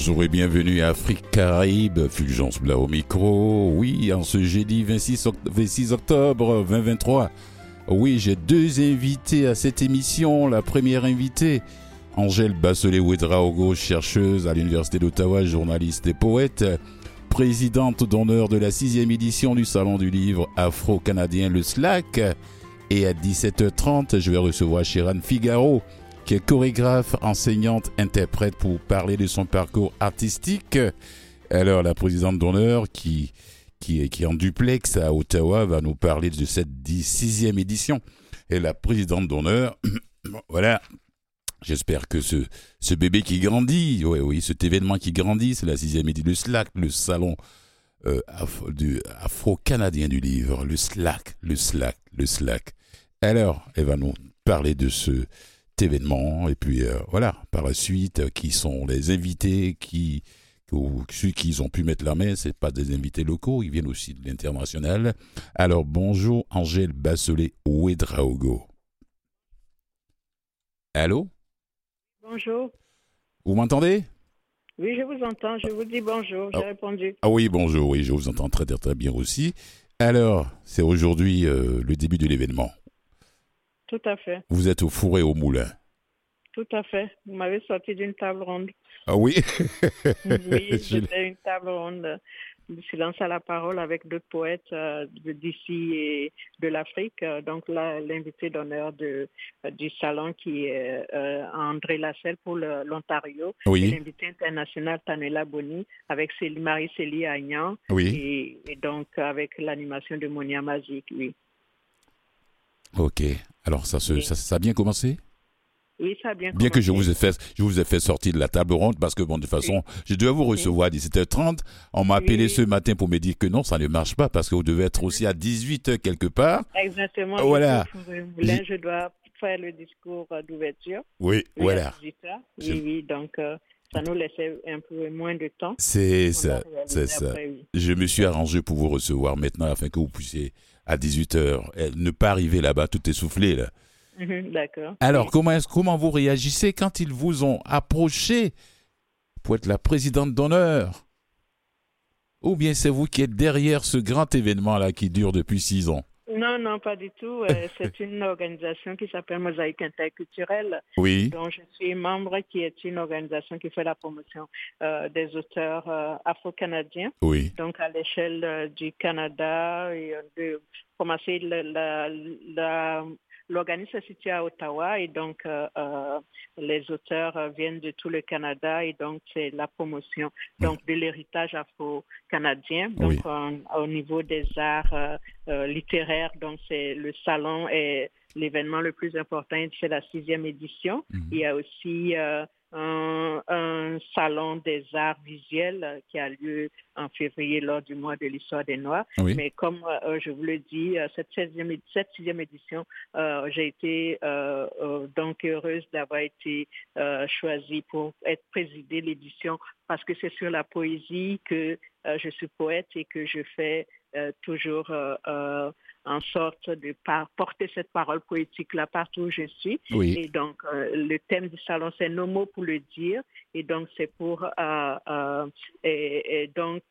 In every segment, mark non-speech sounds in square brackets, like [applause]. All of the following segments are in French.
Bonjour et bienvenue à Afrique Caraïbe, Fulgence Bla au micro. Oui, en ce jeudi 26, 26 octobre 2023. Oui, j'ai deux invités à cette émission. La première invitée, Angèle Basselet-Ouedraogo, chercheuse à l'Université d'Ottawa, journaliste et poète, présidente d'honneur de la sixième édition du Salon du Livre Afro-Canadien, le SLAC. Et à 17h30, je vais recevoir Chiran Figaro, qui chorégraphe, enseignante, interprète pour parler de son parcours artistique. Alors, la présidente d'honneur qui, qui, qui est en duplex à Ottawa va nous parler de cette sixième édition. Et la présidente d'honneur, [coughs] voilà, j'espère que ce, ce bébé qui grandit, oui, oui, cet événement qui grandit, c'est la sixième édition, le SLAC, le salon euh, afro-canadien du livre, le SLAC, le SLAC, le SLAC. Alors, elle va nous parler de ce événement. Et puis euh, voilà, par la suite, euh, qui sont les invités qui ou ceux qui ont pu mettre la main, c'est pas des invités locaux, ils viennent aussi de l'international. Alors bonjour Angèle Basselet Ouedraogo. Allô? Bonjour. Vous m'entendez? Oui, je vous entends, je vous dis bonjour, j'ai ah. répondu. Ah oui, bonjour, oui, je vous entends très très bien aussi. Alors, c'est aujourd'hui euh, le début de l'événement. Tout à fait. Vous êtes au four et au moulin. Tout à fait. Vous m'avez sorti d'une table ronde. Ah oui? Oui, [laughs] c'était une table ronde de silence à la parole avec deux poètes euh, d'ici et de l'Afrique. Donc là, l'invité d'honneur de, du salon qui est euh, André Lasselle pour l'Ontario. Oui. L'invité international Tanela Boni avec Marie-Célie Agnan. Oui. Et, donc avec l'animation de Monia Mazik, oui. Ok. Alors, ça, se, ça, a bien commencé? Oui, ça a bien, bien que je vous ai fait, je vous ai fait sortir de la table ronde parce que bon, de toute façon, je devais vous recevoir à 17h30. On m'a appelé ce matin pour me dire que non, ça ne marche pas parce que vous devez être aussi à 18h quelque part. Exactement. Voilà. Je, je dois faire le discours d'ouverture. Oui, voilà. Oui, oui, donc euh, ça nous laissait un peu moins de temps. C'est ça, c'est ça. Je me suis arrangé pour vous recevoir maintenant afin que vous puissiez à 18h. Ne pas arriver là-bas tout essoufflé. Là. Mhm, d'accord. Alors, comment, comment vous réagissez quand ils vous ont approché pour être la présidente d'honneur? Ou bien c'est vous qui êtes derrière ce grand événement-là qui dure depuis six ans? Non, non, pas du tout. Euh, [laughs] c'est une organisation qui s'appelle Mosaïque interculturelle. Oui. Dont je suis membre, qui est une organisation qui fait la promotion euh, des auteurs euh, afro-canadiens. Oui. Donc, à l'échelle du Canada et de commencer la, la L'organisme est situé à Ottawa et donc euh, euh, les auteurs euh, viennent de tout le Canada et donc c'est la promotion donc de l'héritage afro-canadien. Donc au niveau des arts littéraires, donc c'est le salon et l'événement le plus important, c'est la sixième édition. Mhm. Il y a aussi un, un, salon des arts visuels qui a lieu en février lors du mois de l'histoire des Noirs. Mais comme euh, je vous le dis, euh, cette, 16e, cette sixième édition, euh, j'ai été donc heureuse d'avoir été choisie pour être présidée l'édition parce que c'est sur la poésie que je suis poète et que je fais toujours en sorte de porter cette parole poétique-là partout où je suis. Et donc, euh, le thème du salon, c'est nos mots pour le dire. Et donc, c'est pour euh, euh, et, donc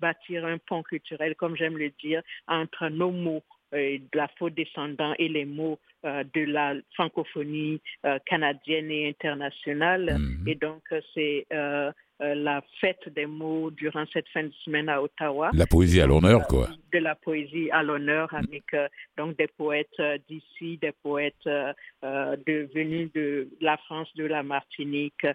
bâtir un pont culturel, comme j'aime le dire, entre nos mots de la faute descendant et les mots de la francophonie canadienne et internationale. Mm-hmm. Et donc, c'est euh, la fête des mots durant cette fin de semaine à Ottawa. La poésie à l'honneur, euh, quoi. De la poésie à l'honneur avec euh, donc des poètes d'ici, des poètes de, venus de la France, de la Martinique.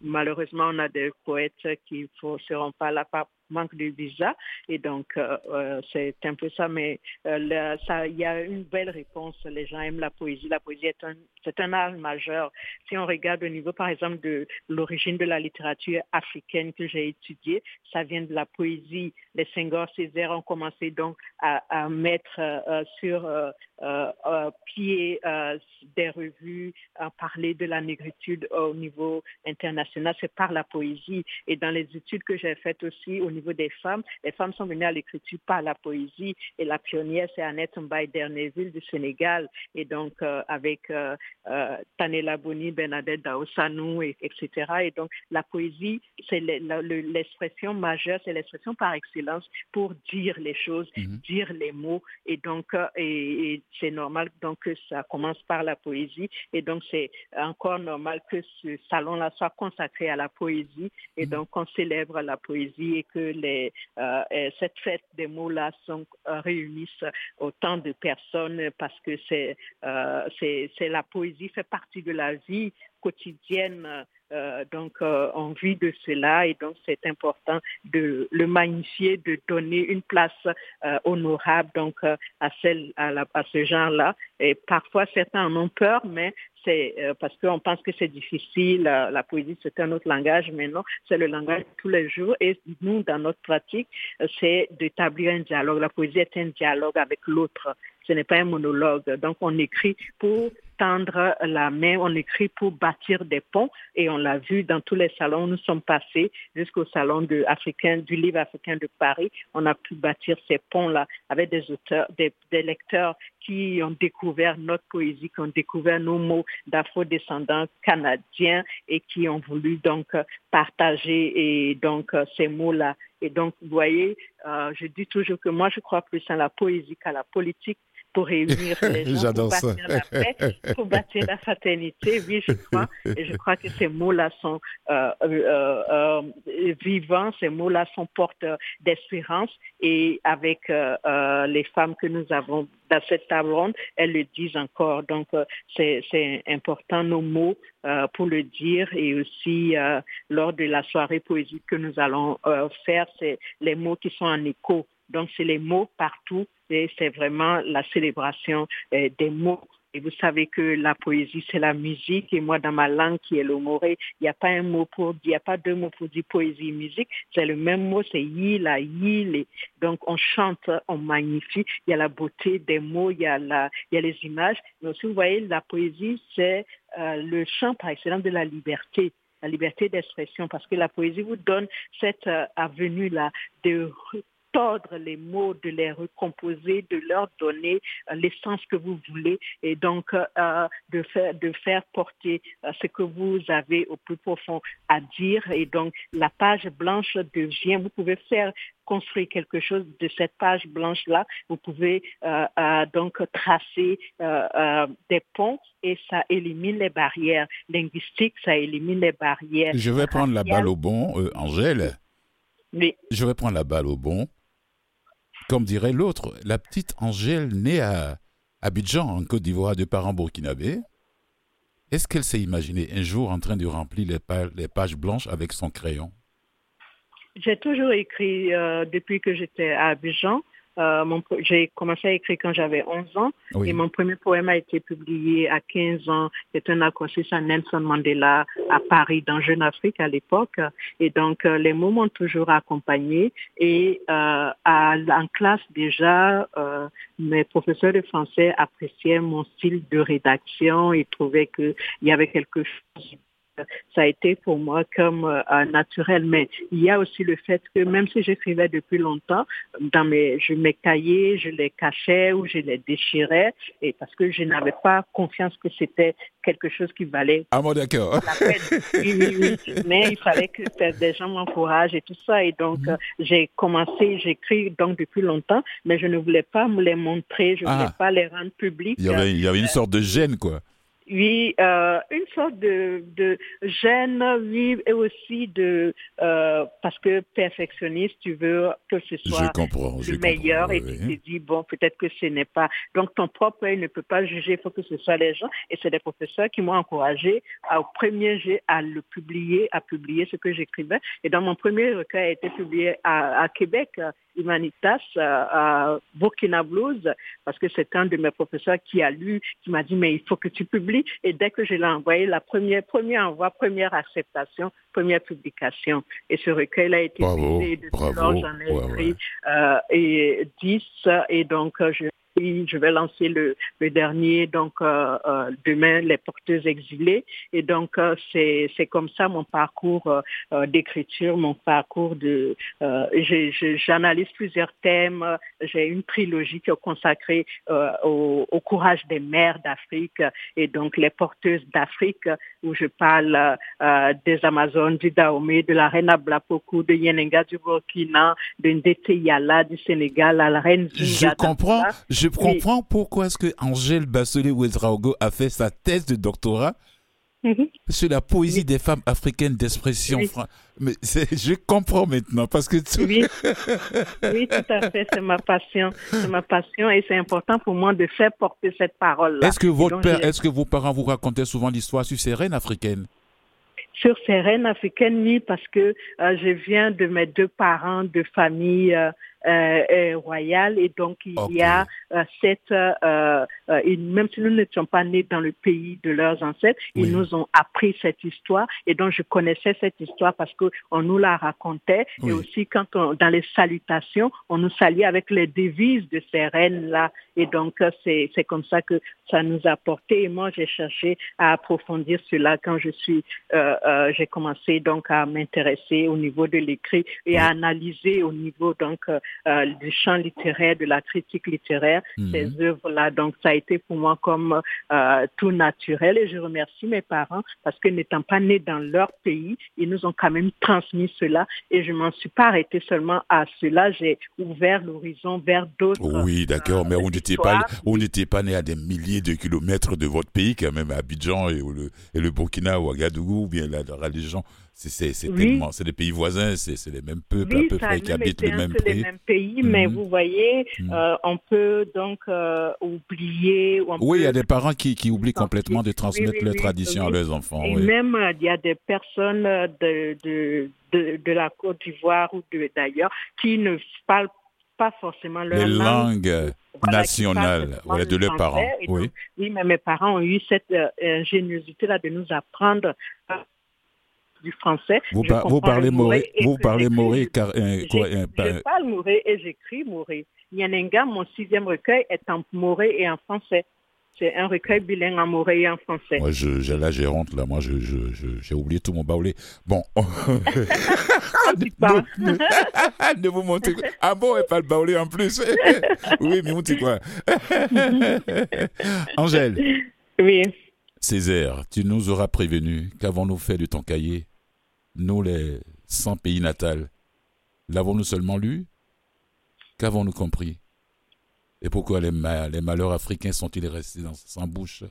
malheureusement, on a des poètes qui ne seront pas là manque de visa. Et donc, euh, euh, c'est un peu ça. Mais euh, il y a une belle réponse. Les gens aiment la poésie. La poésie est un, c'est un art majeur. Si on regarde au niveau, par exemple, de l'origine de la littérature africaine que j'ai étudiée, ça vient de la poésie. Les Senghor, Césaire ont commencé donc à, à mettre sur pied des revues, à parler de la négritude au niveau international. C'est par la poésie. Et dans les études que j'ai faites aussi au niveau niveau des femmes, les femmes sont venues à l'écriture par la poésie et la pionnière, c'est Annette Mbaye d'Erneville du Sénégal et donc euh, avec euh, euh, Tanela Boni, Bernadette Daosanou, et, etc. Et donc la poésie c'est l'expression majeure, c'est l'expression par excellence pour dire les choses, mhm. dire les mots. Et donc, euh, et, c'est normal donc que ça commence par la poésie. Et donc, c'est encore normal que ce salon-là soit consacré à la poésie. Et mhm. donc, on célèbre la poésie et que euh, cette fête des mots-là euh, réunissent autant de personnes parce que c'est c'est la poésie fait partie de la vie quotidienne euh, donc, euh, on vit de cela et donc c'est important de le magnifier, de donner une place euh, honorable donc à celle à, à ce genre-là. Et parfois certains en ont peur, mais c'est parce qu'on pense que c'est difficile. La, poésie c'est un autre langage, mais non, c'est le langage de tous les jours. Et nous, dans notre pratique, c'est d'établir un dialogue. La poésie est un dialogue avec l'autre. Ce n'est pas un monologue. Donc, on écrit pour tendre la main, on écrit pour bâtir des ponts et on l'a vu dans tous les salons. Nous sommes passés jusqu'au salon de africain, du livre africain de Paris. On a pu bâtir ces ponts-là avec des auteurs, des, lecteurs qui ont découvert notre poésie, qui ont découvert nos mots d'afro-descendants canadiens et qui ont voulu donc partager et donc ces mots-là. Et donc, vous voyez, euh, je dis toujours que moi, je crois plus à la poésie qu'à la politique pour réunir [laughs] les gens, pour bâtir la paix, pour bâtir la fraternité. Oui, je crois. Et je crois que ces mots-là sont euh, euh, euh, vivants, ces mots-là sont porteurs d'espérance. Et avec les femmes que nous avons dans cette table ronde, elles le disent encore. Donc, c'est important nos mots pour le dire. Et aussi, lors de la soirée poésie que nous allons faire, c'est les mots qui sont en écho donc, c'est les mots partout et c'est vraiment la célébration euh, des mots. Et vous savez que la poésie, c'est la musique. Et moi, dans ma langue qui est le il n'y a pas un mot pour il n'y a pas deux mots pour dire poésie musique. C'est le même mot, c'est yi, la yi. Donc, on chante, on magnifie. Il y a la beauté des mots, il y a la, il y a les images. Mais aussi, vous voyez, la poésie, c'est euh, le chant par excellence de la liberté la liberté d'expression, parce que la poésie vous donne cette euh, avenue-là de tordre les mots, de les recomposer, de leur donner euh, l'essence que vous voulez et donc euh, de, faire, de faire porter euh, ce que vous avez au plus profond à dire. Et donc la page blanche devient, vous pouvez faire construire quelque chose de cette page blanche-là. Vous pouvez donc tracer des ponts et ça élimine les barrières linguistiques, ça élimine les barrières. Je vais prendre la balle au bon, Angèle. Je vais prendre la balle au bon. Comme dirait l'autre, la petite Angèle née à Abidjan, en Côte d'Ivoire, de parents burkinabés, est-ce qu'elle s'est imaginée un jour en train de remplir les, pages blanches avec son crayon? J'ai toujours écrit euh, depuis que j'étais à Abidjan. Euh, j'ai commencé à écrire quand j'avais 11 ans et mon premier poème a été publié à 15 ans. C'est un accroché à Nelson Mandela à Paris, dans Jeune Afrique à l'époque. Et donc, euh, les mots m'ont toujours accompagné. Et euh, à, en classe déjà, mes professeurs de français appréciaient mon style de rédaction et trouvaient qu'il y avait quelque chose ça a été pour moi comme euh, naturel. Mais il y a aussi le fait que même si j'écrivais depuis longtemps, dans mes, je mes cahiers, je les cachais ou je les déchirais, et parce que je n'avais pas confiance que c'était quelque chose qui valait. Ah bon, d'accord. Mais il fallait que des gens m'encouragent et tout ça. Et donc, mhm. euh, j'ai commencé, j'écris donc depuis longtemps, mais je ne voulais pas me les montrer, je ne voulais ah. pas les rendre publics. Il y avait, il y avait une sorte de gêne, quoi. Oui, euh, une sorte de, de gêne, oui, et aussi de euh, parce que perfectionniste, tu veux que ce soit le meilleur et tu te dis bon peut-être que ce n'est pas. Donc ton propre œil ne peut pas juger, il faut que ce soit les gens. Et c'est des professeurs qui m'ont encouragé au premier jet à le publier, à publier ce que j'écrivais. Et dans mon premier recueil a été publié à, à Québec Humanitas à, Burkina Blues parce que c'est un de mes professeurs qui a lu, qui m'a dit mais il faut que tu publies. Et dès que je l'ai envoyé, la première, premier envoi, première acceptation, première publication. Et ce recueil a été publié depuis lors j'en ai écrit euh, et 10 et donc je je vais lancer le, le dernier, donc euh, euh, demain, les porteuses exilées. Et donc, euh, c'est c'est comme ça mon parcours euh, euh, d'écriture, mon parcours de... euh, j'ai- J'analyse plusieurs thèmes. J'ai une trilogie qui est consacrée euh, au, au courage des mères d'Afrique et donc les porteuses d'Afrique où je parle euh, des Amazones, du Dahomey, de la reine Ablapoku, de Yenenga du Burkina, de Ndete Yala du Sénégal, à la reine Je Zinga comprends, d'Angola. je comprends pourquoi est-ce que Angèle Bassolé Ouedraogo a fait sa thèse de doctorat Mhm. sur la poésie des femmes africaines d'expression. Oui. fran- Mais [laughs] je comprends maintenant parce que tout- Oui, oui, tout à fait, c'est ma passion, c'est ma passion et c'est important pour moi de faire porter cette parole-là. est-ce que votre père, est-ce que vos parents vous racontaient souvent l'histoire sur ces reines africaines? Sur ces reines africaines, oui, parce que euh, je viens de mes deux parents de famille euh, euh, euh, royale et donc il y a cette, euh, euh, même si nous n'étions pas nés dans le pays de leurs ancêtres, Oui. ils nous ont appris cette histoire. Et donc je connaissais cette histoire parce que on nous la racontait. Oui. et aussi quand on, dans les salutations, on nous saluait avec les devises de ces reines-là. Et donc euh, c'est c'est comme ça que ça nous a porté. Et moi j'ai cherché à approfondir cela quand je suis euh, euh, j'ai commencé donc à m'intéresser au niveau de l'écrit et à analyser au niveau donc euh, euh, du champ littéraire, de la critique littéraire, Mhm. ces œuvres-là. Donc ça a été pour moi comme euh, tout naturel et je remercie mes parents parce que n'étant pas nés dans leur pays, ils nous ont quand même transmis cela et je m'en suis pas arrêtée seulement à cela. J'ai ouvert l'horizon vers d'autres. Oui, d'accord, mais euh, on n'était pas, on n'était pas né à des milliers de kilomètres de votre pays, quand même, à Abidjan et, le, et le Burkina ou Ouagadougou, ou bien la, la religion. C'est, Oui. tellement, c'est des pays voisins, c'est, les mêmes peuples Oui, à peu près qui habitent le même les mêmes pays, mais Mhm. vous voyez, Mhm. euh, on peut donc euh, oublier. Oui, il y a des parents qui, qui oublient complètement de transmettre oui, leur oui, tradition à leurs enfants. Et même, euh, il y a des personnes de, de, de, de la Côte d'Ivoire ou d'ailleurs qui ne parlent pas forcément leur Les langue. langues euh, Voilà, de le leurs parents. Donc, Oui. Oui, mais mes parents ont eu cette euh, ingéniosité-là de nous apprendre du français. Vous, par- parlez le moré, vous parlez moré, car, euh, quoi, euh, je par- parle moré et j'écris moré. Nyanenga, mon sixième recueil, est en moré et en français. C'est un recueil bilingue en moré et en français. Moi, je, j'ai- là, j'ai honte, là. Moi, je, je, je- j'ai oublié tout mon baoulé. Bon. [laughs] pas. ne, vous montez quoi. Ah bon, et pas le baoulé en plus. [laughs] oui, mais on dit quoi Angèle, Oui. Césaire, tu nous auras prévenu. Qu'avons-nous fait de ton cahier? Nous, les 100 pays natals, l'avons-nous seulement lu? Qu'avons-nous compris? Et pourquoi les, ma- les malheurs africains sont-ils restés sans bouche?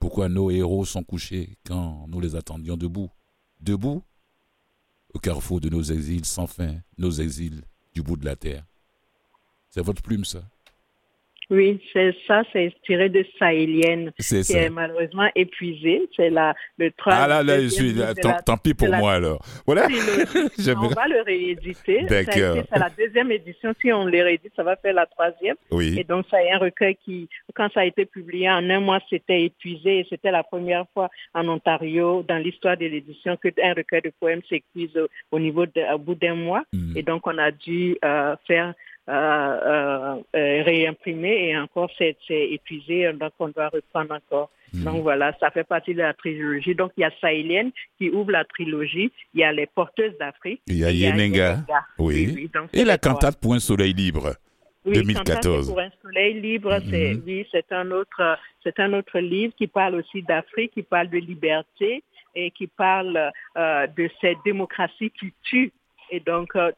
Pourquoi nos héros sont couchés quand nous les attendions debout? Debout? Au carrefour de nos exils sans fin, nos exils du bout de la terre. C'est votre plume, ça? Oui, c'est ça, c'est tiré de Sahélienne, qui ça. est malheureusement épuisée. C'est la, le troisième. Ah là, là, je suis là. Tant, la tant pis pour la- moi, alors. Voilà. [laughs] On va le rééditer. D'accord. C'est la deuxième édition. Si on le réédite, ça va faire la troisième. Et Oui. donc, ça est un recueil qui, quand ça a été publié en un mois, c'était épuisé. Et c'était la première fois en Ontario, dans l'histoire de l'édition, qu'un recueil de poèmes s'épuise au, au niveau de, au bout d'un mois. Mm. Et donc, on a dû euh, faire euh, euh, réimprimer et encore c'est épuisé, donc on doit reprendre encore. Mm. Donc voilà, ça fait partie de la trilogie. Donc il y a Sahélienne qui ouvre la trilogie, il y a les porteuses d'Afrique. Il y a Yenenga. Oui. donc Et la cantate pour un soleil libre. Oui, 2014. Cantate pour un soleil libre, c'est Mhm. oui, c'est un autre c'est un autre livre qui parle aussi d'Afrique, qui parle de liberté et qui parle euh, de cette démocratie qui tue. Et donc, euh,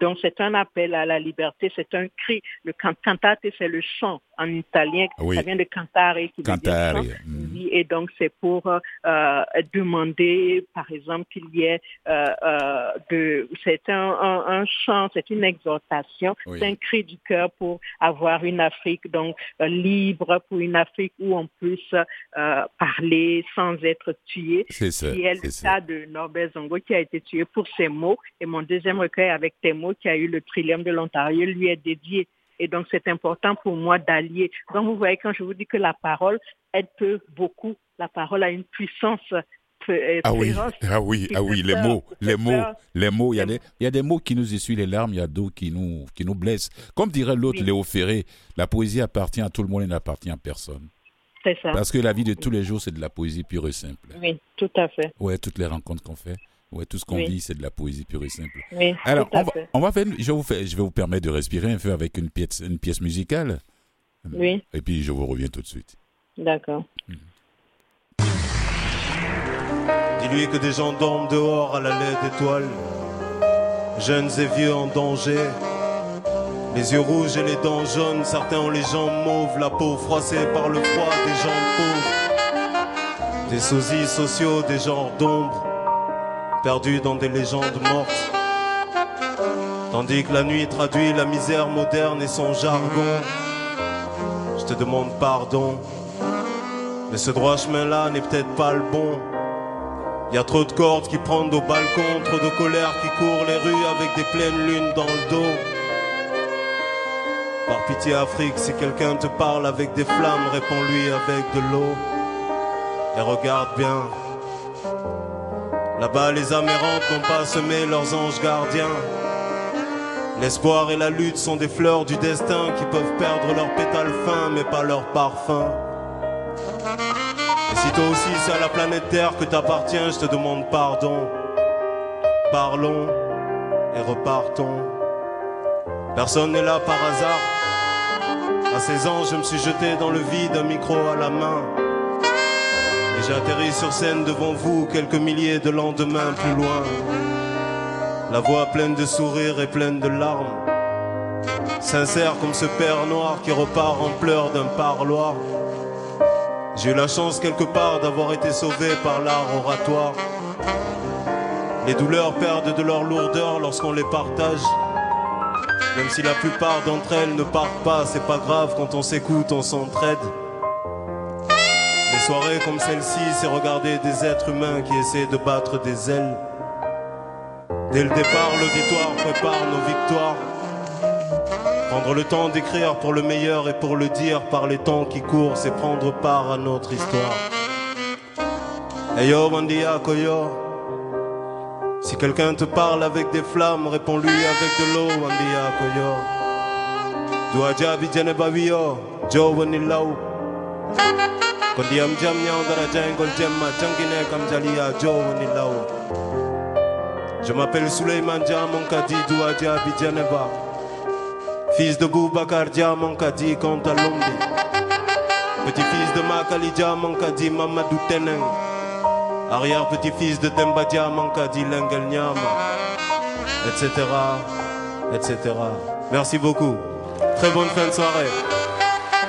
donc c'est un appel à la liberté, c'est un cri. Le can- cantate, c'est le chant en italien. Oui. Ça vient de cantare qui veut dire Cantare. Mm. Oui, et donc c'est pour euh, demander, par exemple, qu'il y ait euh, euh, de, c'est un, un, un chant, c'est une exhortation, Oui. c'est un cri du cœur pour avoir une Afrique donc euh, libre, pour une Afrique où on puisse euh, parler sans être tué. C'est ça. Qui est c'est le ça. cas de Norbert Zongo qui a été tué pour ses mots. Et mon deuxième recueil avec tes mots qui a eu le Trillium de l'Ontario lui est dédié. Et donc, c'est important pour moi d'allier. Donc, vous voyez, quand je vous dis que la parole, elle peut beaucoup, la parole a une puissance ah oui, ah oui, ah oui, les mots, les mots, les mots. Il y a des, il y a des mots qui nous essuient les larmes, il y a d'autres qui nous, qui nous blessent. Comme dirait l'autre Léo Ferré, la poésie appartient à tout le monde et n'appartient à personne. C'est ça. Parce que la vie de tous les jours, c'est de la poésie pure et simple. Oui, tout à fait. Ouais, toutes les rencontres qu'on fait. Ouais, tout ce qu'on vit, c'est de la poésie pure et simple. Oui, Alors, on va, on va, faire, je vais, vous faire, je vais vous permettre de respirer un peu avec une pièce, une pièce musicale. Oui. Et puis, je vous reviens tout de suite. D'accord. Hmm. Dis-lui que des gens dorment dehors à la laide d'étoiles, jeunes et vieux en danger. Les yeux rouges et les dents jaunes, certains ont les jambes mauves, la peau froissée par le froid, des gens pauvres. Des sosies sociaux, des genres d'ombre, perdus dans des légendes mortes. Tandis que la nuit traduit la misère moderne et son jargon. Je te demande pardon, mais ce droit chemin-là n'est peut-être pas le bon. Y a trop de cordes qui prennent au balcon, trop de colère qui court les rues avec des pleines lunes dans le dos. Par pitié Afrique, si quelqu'un te parle avec des flammes, réponds-lui avec de l'eau. Et regarde bien. Là-bas, les amérantes n'ont pas semé leurs anges gardiens. L'espoir et la lutte sont des fleurs du destin qui peuvent perdre leurs pétales fins, mais pas leur parfum. Et si toi aussi c'est à la planète Terre que t'appartiens, je te demande pardon. Parlons et repartons. Personne n'est là par hasard. À 16 ans, je me suis jeté dans le vide, un micro à la main. Atterri sur scène devant vous quelques milliers de lendemains plus loin. La voix pleine de sourires et pleine de larmes. Sincère comme ce père noir qui repart en pleurs d'un parloir. J'ai eu la chance quelque part d'avoir été sauvé par l'art oratoire. Les douleurs perdent de leur lourdeur lorsqu'on les partage. Même si la plupart d'entre elles ne partent pas, c'est pas grave, quand on s'écoute, on s'entraide. Les soirées comme celle-ci, c'est regarder des êtres humains qui essaient de battre des ailes. Dès le départ, l'auditoire prépare nos victoires. Prendre le temps d'écrire pour le meilleur et pour le dire par les temps qui courent, c'est prendre part à notre histoire. Hey yo, Koyo. Si quelqu'un te parle avec des flammes, réponds-lui avec de l'eau, Mandia Koyo. Joe Je m'appelle Suleiman Djamonkadi Douadja Bijaneba. Fils de Boubacar Djamonkadi Kontalombi. Petit-fils de Makali Djamonkadi Mamadou Teneng. Arrière-petit-fils de Demba Djamonkadi Lengel Nyama. Etc. Etc. Merci beaucoup. Très bonne fin de soirée.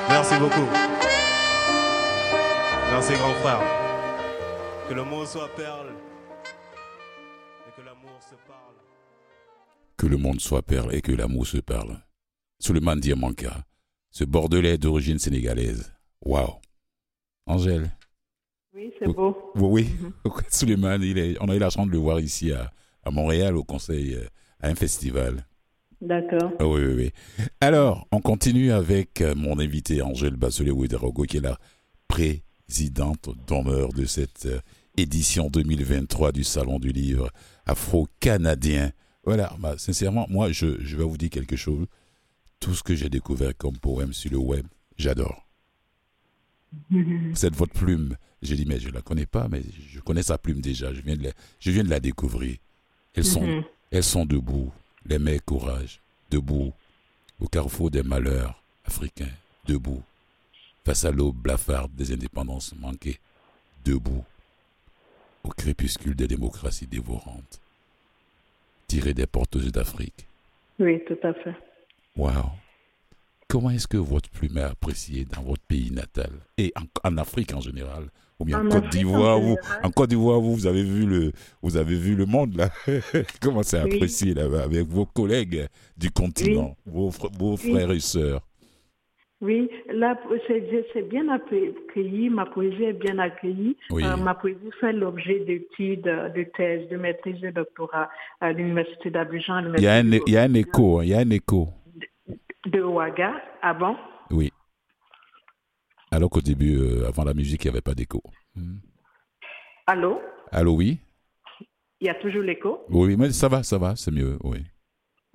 Merci beaucoup. Merci grand frère. Que le mot soit perle. Et que l'amour se parle. Que le monde soit perle et que l'amour se parle. Suleiman Diamanka, ce Bordelais d'origine sénégalaise. Waouh. Angèle. Oui, c'est beau. Oui, oui. [laughs] Suleiman, il est, on a eu la chance de le voir ici à, à Montréal au conseil, euh, à un festival. D'accord. Ah oui, oui, oui. Alors, on continue avec euh, mon invité Angèle Bassolé-Ouedarogo, qui est la présidente d'honneur de cette euh, édition 2023 du Salon du Livre Afro-Canadien. Voilà, bah, sincèrement, moi, je, je vais vous dire quelque chose. Tout ce que j'ai découvert comme poème sur le web, j'adore. Cette votre plume, j'ai dit, mais je ne la connais pas, mais je connais sa plume déjà, je viens de la, je viens de la découvrir. Elles sont, Mhm. elles sont debout, les mères courage, debout, au carrefour des malheurs africains, debout, face à l'aube blafarde des indépendances manquées, debout, au crépuscule des démocraties dévorantes, tirées des porteuses d'Afrique. Oui, tout à fait. Waouh! Comment est-ce que votre plume est appréciée dans votre pays natal et en, en Afrique en général ou bien en, En Côte d'Ivoire vous, général. en Côte d'Ivoire vous, vous avez vu le vous avez vu le monde là [laughs] comment c'est Oui. apprécié là-bas avec vos collègues du continent vos, fr- vos Oui. frères et sœurs Oui, là, c'est bien accueilli, ma poésie est bien accueillie. Oui. Euh, ma poésie fait l'objet d'études, de thèses, de maîtrise de doctorat à l'Université d'Abidjan, il y a un l'Université il y a un écho hein, il y a un écho de Ouaga. Ah bon? oui alors qu'au début euh, avant la musique il n'y avait pas d'écho Hmm. Allô? Allô, oui? Il y a toujours l'écho? Oui, mais ça va, ça va, c'est mieux, oui.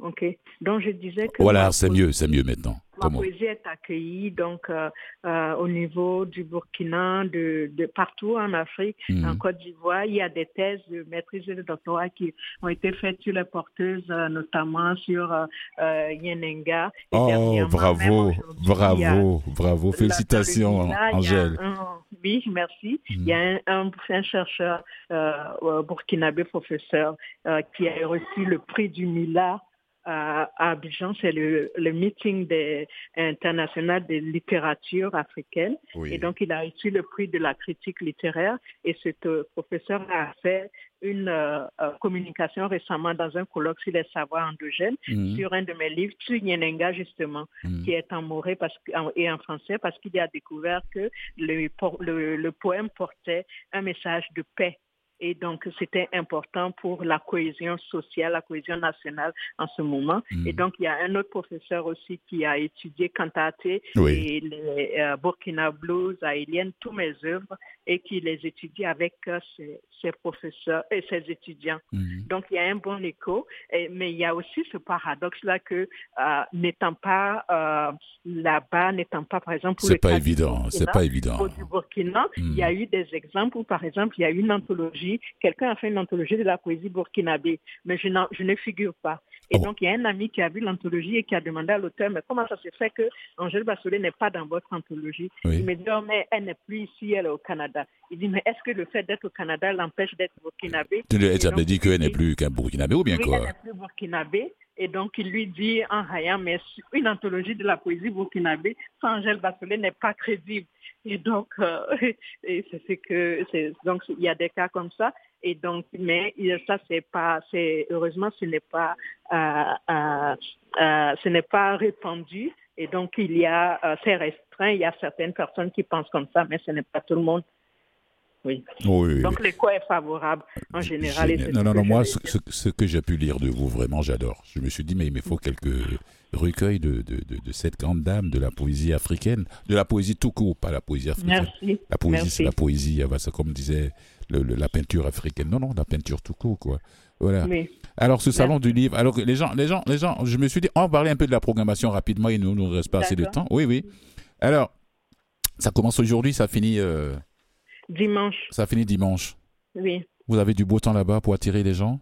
Ok. Donc, je disais que. Voilà, c'est mieux, c'est mieux maintenant. Ma poésie est accueillie donc euh, euh, au niveau du Burkina, de, de partout en Afrique, Mhm. en Côte d'Ivoire. Il y a des thèses de maîtrise et de doctorat qui ont été faites sur les porteuses, euh, notamment sur Yenenga. Et Oh, bravo, bravo, bravo. Félicitations, Angèle. oui, merci. Mhm. Il y a un, un- un chercheur burkinabé professeur qui a reçu le prix du Mila à, à Abidjan. C'est le, le meeting des, international de littérature africaine. Oui. Et donc, il a reçu le prix de la critique littéraire. Et ce professeur a fait une euh, communication récemment dans un colloque sur les savoirs endogènes Mhm. sur un de mes livres, sur Yenenga justement, Mhm. qui est en moré parce en- et en français parce qu'il a découvert que le, le, le poème portait un message de paix. Et donc, c'était important pour la cohésion sociale, la cohésion nationale en ce moment. Mhm. Et donc, il y a un autre professeur aussi qui a étudié Cantate Oui. et les euh, Burkina Blues, Aélienne, tous mes œuvres, et qui les étudie avec euh, ses, ses professeurs et ses étudiants. Mhm. Donc, il y a un bon écho, et- mais il y a aussi ce paradoxe-là que, euh, n'étant pas euh, là-bas, n'étant pas, par exemple, pour C'est le pas évident, c'est Burkina, pas évident. du Burkina, Mm. il y a eu des exemples où, par exemple, il y a eu une anthologie, quelqu'un a fait une anthologie de la poésie burkinabé, mais je, ne figure pas. Et Oh. donc, il y a un ami qui a vu l'anthologie et qui a demandé à l'auteur, mais comment ça se fait que Angèle Bassolé n'est pas dans votre anthologie? Oui. Il me dit, oh, mais elle n'est plus ici, elle est au Canada. Il dit, mais est-ce que le fait d'être au Canada l'empêche d'être burkinabé? Et as donc, dit il qu'elle n'est plus qu'un Burkinabé ou bien oui, quoi? elle n'est plus burkinabé. Et donc, il lui dit en raillant, mais une anthologie de la poésie burkinabé sans Angèle Bassolé n'est pas crédible. Et donc, euh, [laughs] et c'est ce que, donc, il y a des cas comme ça. Et donc, mais ça, c'est pas, c'est, heureusement, ce n'est pas, euh, euh, euh, ce n'est pas répandu. Et donc, il y a, euh, c'est restreint. Il y a certaines personnes qui pensent comme ça, mais ce n'est pas tout le monde. Oui. Oui. Donc, l'écho est favorable en général. Génial. Non, non, non, moi, ce, dire. ce- ce que j'ai pu lire de vous, vraiment, j'adore. Je me suis dit, mais il me faut quelques recueils de, de, de, de cette grande dame de la poésie africaine, de la poésie tout court, pas la poésie africaine. Merci. La poésie, Merci. c'est la poésie, ah bah, comme disait le- le- la peinture africaine. Non, non, la peinture tout court, quoi. Voilà. Oui. Alors, ce salon du livre, alors les gens, les gens, les gens, je me suis dit, on va parler un peu de la programmation rapidement, il ne nous reste pas assez de temps. Oui, oui. Alors, ça commence aujourd'hui, ça finit, euh, Dimanche, ça finit dimanche. oui. Vous avez du beau temps là-bas pour attirer les gens?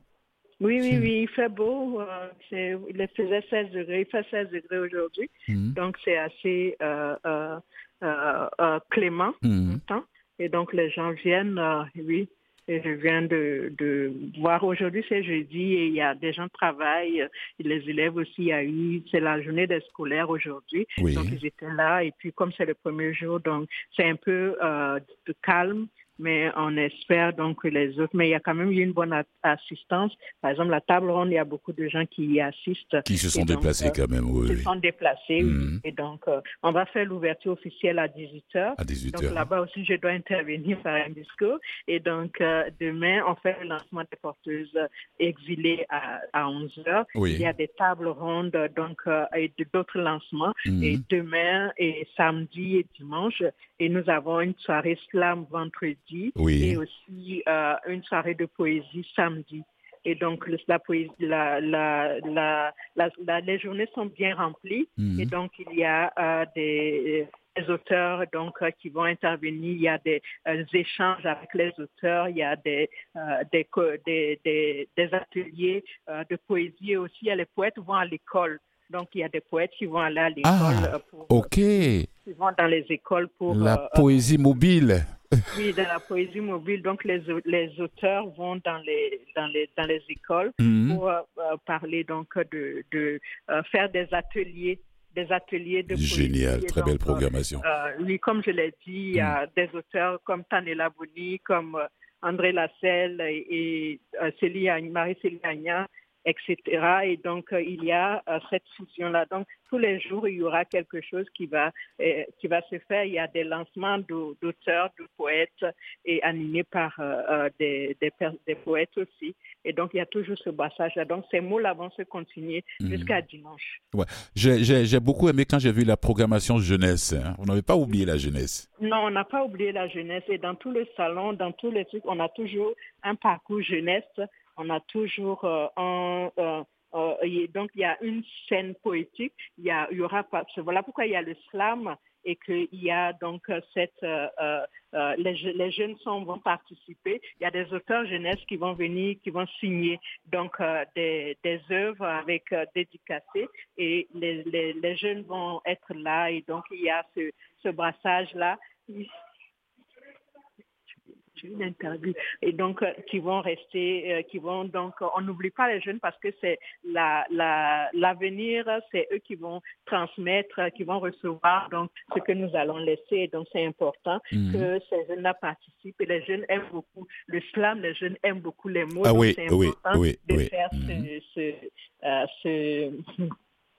Oui, oui, oui, il fait beau. euh, il faisait 16 degrés, il fait 16 degrés aujourd'hui. Mhm. Donc, c'est assez euh, euh, euh, euh, clément Mhm. le temps. Et donc, les gens viennent, euh, oui. Et je viens de, de voir aujourd'hui, c'est jeudi, et il y a des gens qui travaillent. euh, Les élèves aussi, il y a eu, c'est la journée des scolaires aujourd'hui. Oui. Donc, ils étaient là. Et puis, comme c'est le premier jour, donc, c'est un peu euh, de calme. Mais on espère donc que les autres, mais il y a quand même eu une bonne assistance. Par exemple, la table ronde, il y a beaucoup de gens qui y assistent. Qui se sont donc, déplacés euh, quand même, oui. Ils oui. sont déplacés. Mhm. Et donc, euh, on va faire l'ouverture officielle à 18h. À 18 Donc là-bas aussi, je dois intervenir par un discours. Et donc, euh, demain, on fait le lancement des porteuses exilées à, à 11 heures. Oui. Il y a des tables rondes donc, euh, et d'autres lancements. Mhm. Et demain et samedi et dimanche, et nous avons une soirée slam vendredi Oui. et aussi euh, une soirée de poésie samedi. Et donc, la poésie, la, les journées sont bien remplies. Mhm. Et donc, il y a euh, des, des auteurs donc, euh, qui vont intervenir. Il y a des euh, échanges avec les auteurs. Il y a des, des, des, ateliers de poésie. Et aussi, les poètes vont à l'école. Donc, il y a des poètes qui vont aller à l'école. Ah, pour, Ok. qui vont dans les écoles pour... La poésie mobile. Oui, dans la poésie mobile. Donc, les, les auteurs vont dans les, dans les, dans les écoles Mhm. pour euh, euh, parler, donc, de, de euh, faire des ateliers, des ateliers de. Génial, très donc, belle programmation. euh, oui, comme je l'ai dit, il y a Mm. des auteurs comme Tanela Boni, comme André Lasselle et, et euh, Etc. Et donc, il y a cette fusion-là. Donc, tous les jours, il y aura quelque chose qui va, qui va se faire. Il y a des lancements d'auteurs, de poètes et animés par des, des, des, poètes aussi. Et donc, il y a toujours ce brassage-là. Donc, ces mots-là vont se continuer mhm. jusqu'à dimanche. Ouais. J'ai beaucoup aimé quand j'ai vu la programmation jeunesse. Hein. Vous n'avez pas oublié la jeunesse. Non, on n'a pas oublié la jeunesse. Et dans tous les salons, dans tous les trucs, on a toujours un parcours jeunesse. On a toujours euh, un... Euh, euh, donc il y a une scène poétique, il y, y aura voilà pourquoi il y a le slam et qu'il y a donc cette, les, les, jeunes sont, vont participer. Il y a des auteurs jeunesse qui vont venir, qui vont signer donc des, des œuvres avec dédicacées et les, les, les, jeunes vont être là. Et donc il y a ce, ce brassage là une interview et donc euh, qui vont rester, euh, qui vont donc, on n'oublie pas les jeunes parce que c'est la, l'avenir, c'est eux qui vont transmettre, qui vont recevoir donc ce que nous allons laisser. Donc c'est important mhm. que ces jeunes-là participent et les jeunes aiment beaucoup le slam, les jeunes aiment beaucoup les mots. Ah oui, oui, oui, de oui. faire ce, ce, euh, ce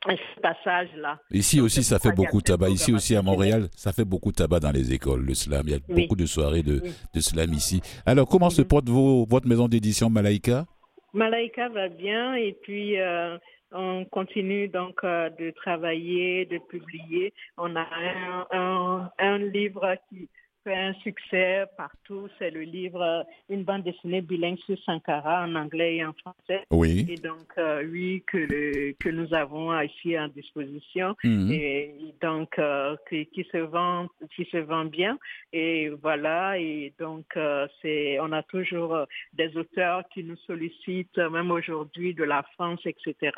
ce passage-là. Ici aussi, ça fait beaucoup de tabac. Ici aussi, à Montréal, ça fait beaucoup de tabac dans les écoles, le slam. Il y a beaucoup de soirées de, de, slam ici. Alors, comment se porte vos, votre maison d'édition Malaika? Malaika va bien et puis euh, on continue donc euh, de travailler, de publier. On a un, un, un livre qui un succès partout. C'est le livre Une bande dessinée bilingue sur Sankara en anglais et en français. Oui. Et donc, euh, oui, que, que nous avons ici en disposition. Mhm. Et donc, euh, qui, qui, se vend, qui se vend bien. Et voilà. Et donc, euh, c'est, on a toujours des auteurs qui nous sollicitent, même aujourd'hui, de la France, etc.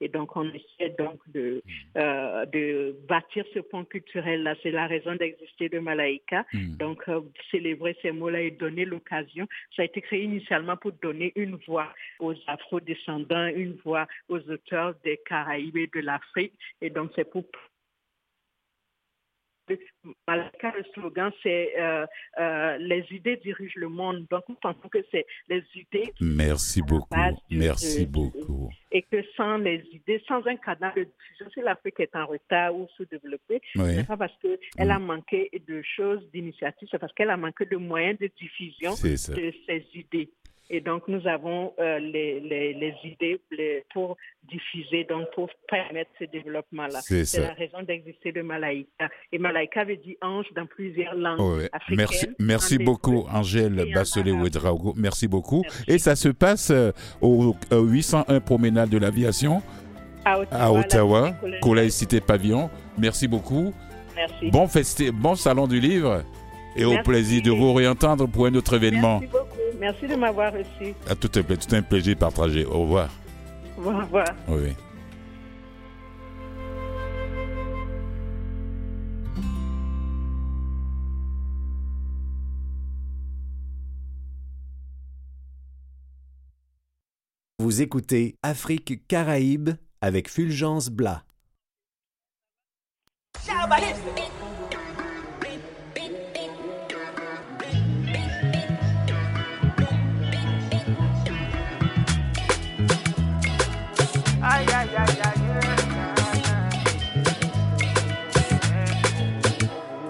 Et donc, on essaie donc de, mhm. de bâtir ce pont culturel-là. C'est la raison d'exister de Malaika. Mhm. Donc, euh, célébrer ces mots-là et donner l'occasion. Ça a été créé initialement pour donner une voix aux afro-descendants, une voix aux auteurs des Caraïbes et de l'Afrique. Et donc, c'est pour Malaka, le slogan, c'est euh, euh, les idées dirigent le monde. Donc, nous pensons que c'est les idées. Merci beaucoup. Merci beaucoup. Et que sans les idées, sans un canal de diffusion, si l'Afrique est en retard ou sous-développée, ce n'est pas parce qu'elle a mm. manqué de choses, d'initiatives, c'est parce qu'elle a manqué de moyens de diffusion de ses idées. Et donc, nous avons euh, les, les, les, idées pour diffuser, donc pour permettre ce développement-là. C'est la raison d'exister de Malaïka. Et Malaïka veut dire ange dans plusieurs langues oh, africaines. Merci, merci beaucoup, Angèle Basselet-Ouedraogo. Merci beaucoup. Et ça se passe euh, au 801 Promenade de l'Aviation à Ottawa, Collège Cité Pavillon. Merci beaucoup. Merci. Bon, bon salon du livre et au plaisir de vous réentendre pour un autre événement. Merci beaucoup. Merci de m'avoir reçu. À tout, un, tout un plaisir partagé. Au revoir. Au revoir. Oui. Vous écoutez Afrique Caraïbes avec Fulgence Blas.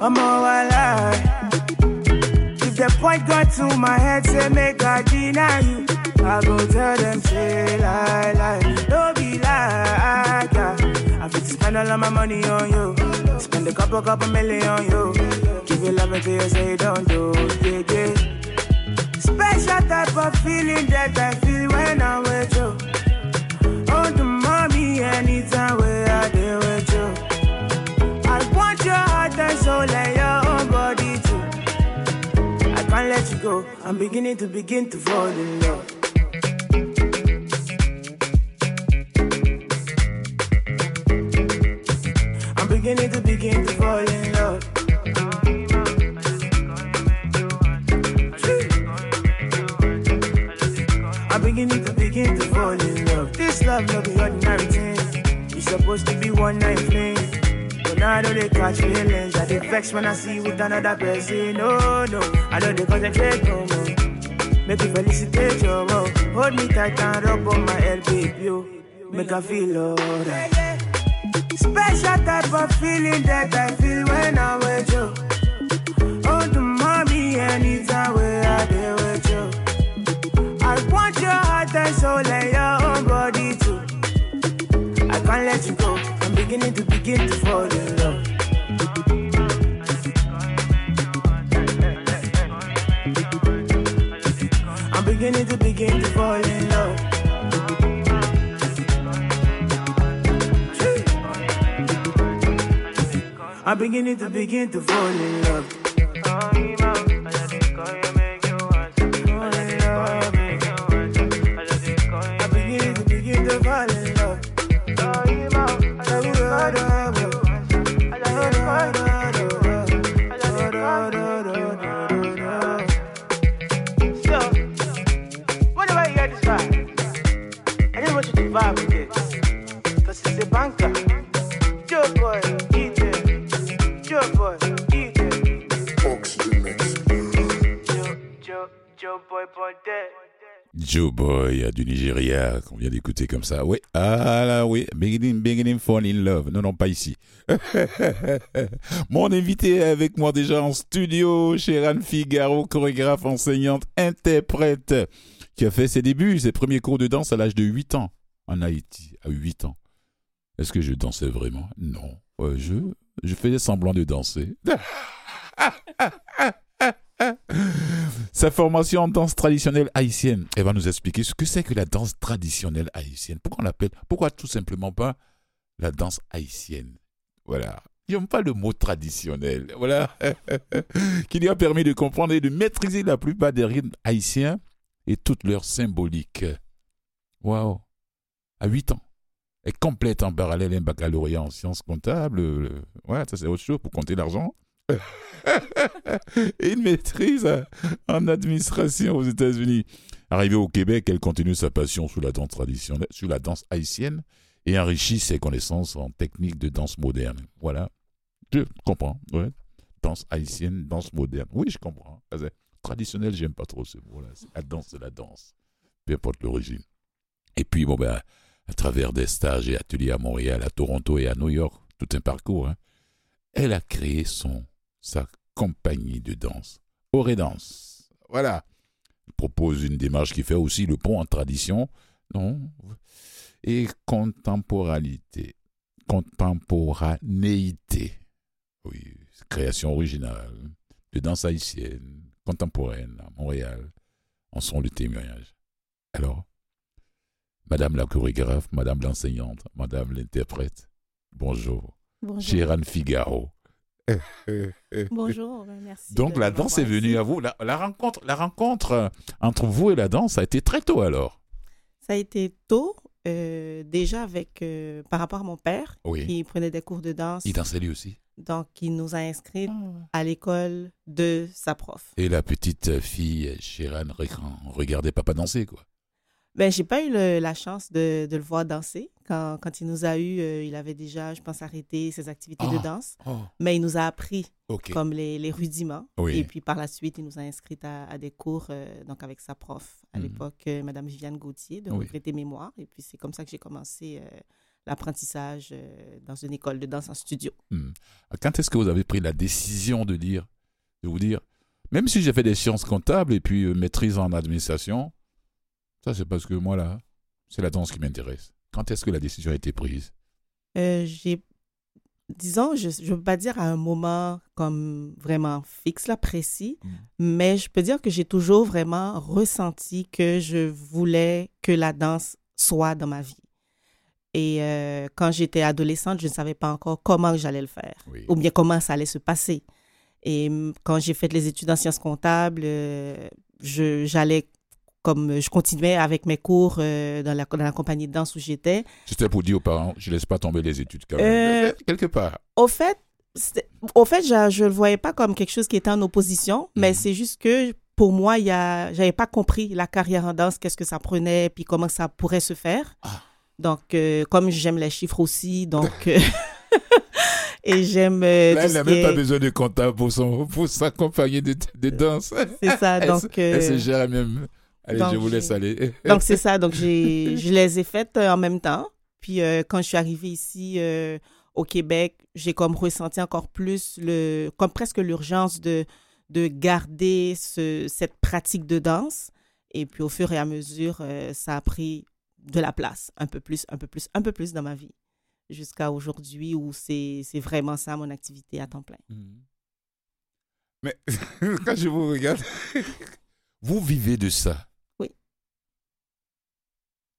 I'm all alive. If the point got to my head, say make I deny you. I go tell them, say lie, lie. Don't be like, yeah. I fit spend all of my money on you. Spend a couple, couple million on you. Give you love until you say don't do, yeah, yeah. Special type of feeling that I feel when I'm with you. Oh, the mommy, anytime where go. I'm beginning to begin to fall in love. I'm beginning to begin to fall in love. I'm beginning to begin to fall in love. This love, no be ordinary thing. It's supposed to be one night thing. Now I know they catch feelings. I get vex when I see with another person. No, no, I know they concentrate no. Make you felicitate your. Hold me tight and rub on my head, baby. Make I feel alright. Special type of feeling that I feel when I'm with you. Oh, the mommy, I there with you. I want your heart and soul and your own body too. I can't let you go. I'm beginning to begin to fall in love. I'm beginning to begin to fall in love. I'm beginning to begin to fall in love. Nigeria qu'on vient d'écouter comme ça. Oui, ah là oui, beginning, beginning fall in love. Non, non, pas ici. [laughs] Mon invité est avec moi déjà en studio, Chéran Figaro, chorégraphe, enseignante, interprète, qui a fait ses débuts, ses premiers cours de danse à l'âge de 8 ans en Haïti, à 8 ans. Est-ce que je dansais vraiment? Non. Euh, je, je faisais semblant de danser. [laughs] Sa formation en danse traditionnelle haïtienne. Elle va nous expliquer ce que c'est que la danse traditionnelle haïtienne. Pourquoi on l'appelle Pourquoi tout simplement pas la danse haïtienne? Voilà. Ils n'ont pas le mot traditionnel. Voilà. [laughs] qui lui a permis de comprendre et de maîtriser la plupart des rythmes haïtiens et toute leur symbolique. Waouh. À 8 ans. Elle complète en parallèle un baccalauréat en sciences comptables. Ouais, ça c'est autre chose pour compter l'argent. Et une maîtrise en administration aux États-Unis. Arrivée au Québec, elle continue sa passion sous la danse traditionnelle, sur la danse haïtienne et enrichit ses connaissances en techniques de danse moderne. Voilà. Je comprends. Ouais. Danse haïtienne, danse moderne. Oui, je comprends. Traditionnel, j'aime pas trop ce mot-là. La danse, c'est la danse. Peu importe l'origine. Et puis, bon, ben, à travers des stages et ateliers à Montréal, à Toronto et à New York, tout un parcours, hein, elle a créé son, sa compagnie de danse, Aurédance. Voilà. Elle propose une démarche qui fait aussi le pont en tradition non, et contemporalité. Contemporanéité. Oui, création originale de danse haïtienne, contemporaine à Montréal, en sont le témoignage. Alors, Madame la chorégraphe, Madame l'enseignante, Madame l'interprète, bonjour. Bonjour. Chéran Figaro. [laughs] Bonjour, merci. Donc la danse est venue ici. à vous. La, la rencontre, la rencontre euh, entre vous et la danse a été très tôt alors. Ça a été tôt, euh, déjà avec euh, par rapport à mon père Oui. qui prenait des cours de danse. Il dansait lui aussi. Donc, il nous a inscrits à l'école de sa prof. Et la petite fille Chéran regardait papa danser quoi. Ben, j'ai pas eu le- la chance de, de le voir danser. Quand, quand il nous a eu, euh, il avait déjà, je pense, arrêté ses activités de Ah. danse. Oh, Mais il nous a appris comme les, les rudiments. Oui. Et puis par la suite, il nous a inscrits à, à des cours euh, donc avec sa prof à Mhm. l'époque, euh, Madame Viviane Gauthier, de Oui. regretter mémoire. Et puis c'est comme ça que j'ai commencé euh, l'apprentissage dans une école de danse en studio. Hmm. Quand est-ce que vous avez pris la décision de dire, de vous dire, même si j'ai fait des sciences comptables et puis maîtrise en administration, ça c'est parce que moi là, c'est la danse qui m'intéresse. Quand est-ce que la décision a été prise? Euh, j'ai, disons, je ne veux pas dire à un moment comme vraiment fixe, là, précis, Mhm. mais je peux dire que j'ai toujours vraiment ressenti que je voulais que la danse soit dans ma vie. Et euh, quand j'étais adolescente, je ne savais pas encore comment j'allais le faire Oui. ou bien comment ça allait se passer. Et mm, quand j'ai fait les études en sciences comptables, euh, j'allais comme je continuais avec mes cours euh, dans, la, dans la compagnie de danse où j'étais. C'était pour dire aux parents, je laisse pas tomber les études quand Euh, même. Quelque part. Au fait, au fait, je ne le voyais pas comme quelque chose qui était en opposition, mais Mhm. c'est juste que pour moi, il y a, j'avais pas compris la carrière en danse, qu'est-ce que ça prenait, puis comment ça pourrait se faire. Ah. Donc, euh, comme j'aime les chiffres aussi, donc [laughs] euh, [laughs] et j'aime euh, Là, elle n'a même pas besoin de comptable pour, son, pour s'accompagner de, de danse. c'est ça. Elle donc, se- elle se euh, gère elle-même. Allez, Donc, je vous laisse aller. [laughs] Donc, c'est ça. Donc, je les ai faites euh, en même temps. Puis, euh, quand je suis arrivée ici euh, au Québec, j'ai comme ressenti encore plus, le, comme presque l'urgence de, de garder ce, cette pratique de danse. Et puis, au fur et à mesure, euh, ça a pris de la place, un peu plus, un peu plus, un peu plus dans ma vie. Jusqu'à aujourd'hui où c'est, vraiment ça mon activité à temps plein. Mhm. Mais [laughs] quand je vous regarde, [laughs] vous vivez de ça.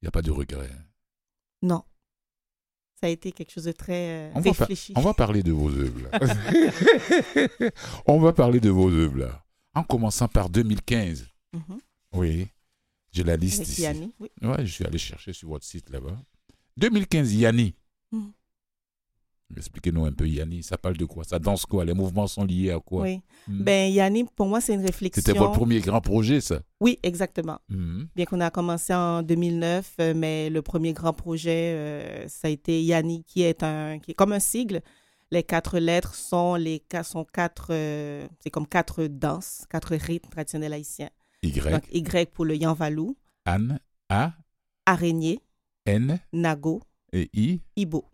N'y a pas de regret. Non. Ça a été quelque chose de très euh, On va, réfléchi. on va parler de vos œuvres. là. [laughs] on va parler de vos œuvres. là. En commençant par 2015. Mhm. Oui. J'ai la liste Avec ici. Yanni, oui. Ouais, je suis allé chercher sur votre site là-bas. 2015, Yanni. Expliquez-nous un peu, Yanni. Ça parle de quoi? Ça danse quoi? Les mouvements sont liés à quoi? Oui. Mhm. Ben, Yanni, pour moi, c'est une réflexion. C'était votre premier grand projet, ça? Oui, exactement. Mhm. Bien qu'on a commencé en 2009, euh, mais le premier grand projet, euh, ça a été Yanni, qui est un, qui est comme un sigle. Les quatre lettres sont les sont quatre, euh, c'est comme quatre danses, quatre rythmes traditionnels haïtiens. Y, Donc Y pour le Yanvalou, Anne, A, araignée, N nago, et I. ibo.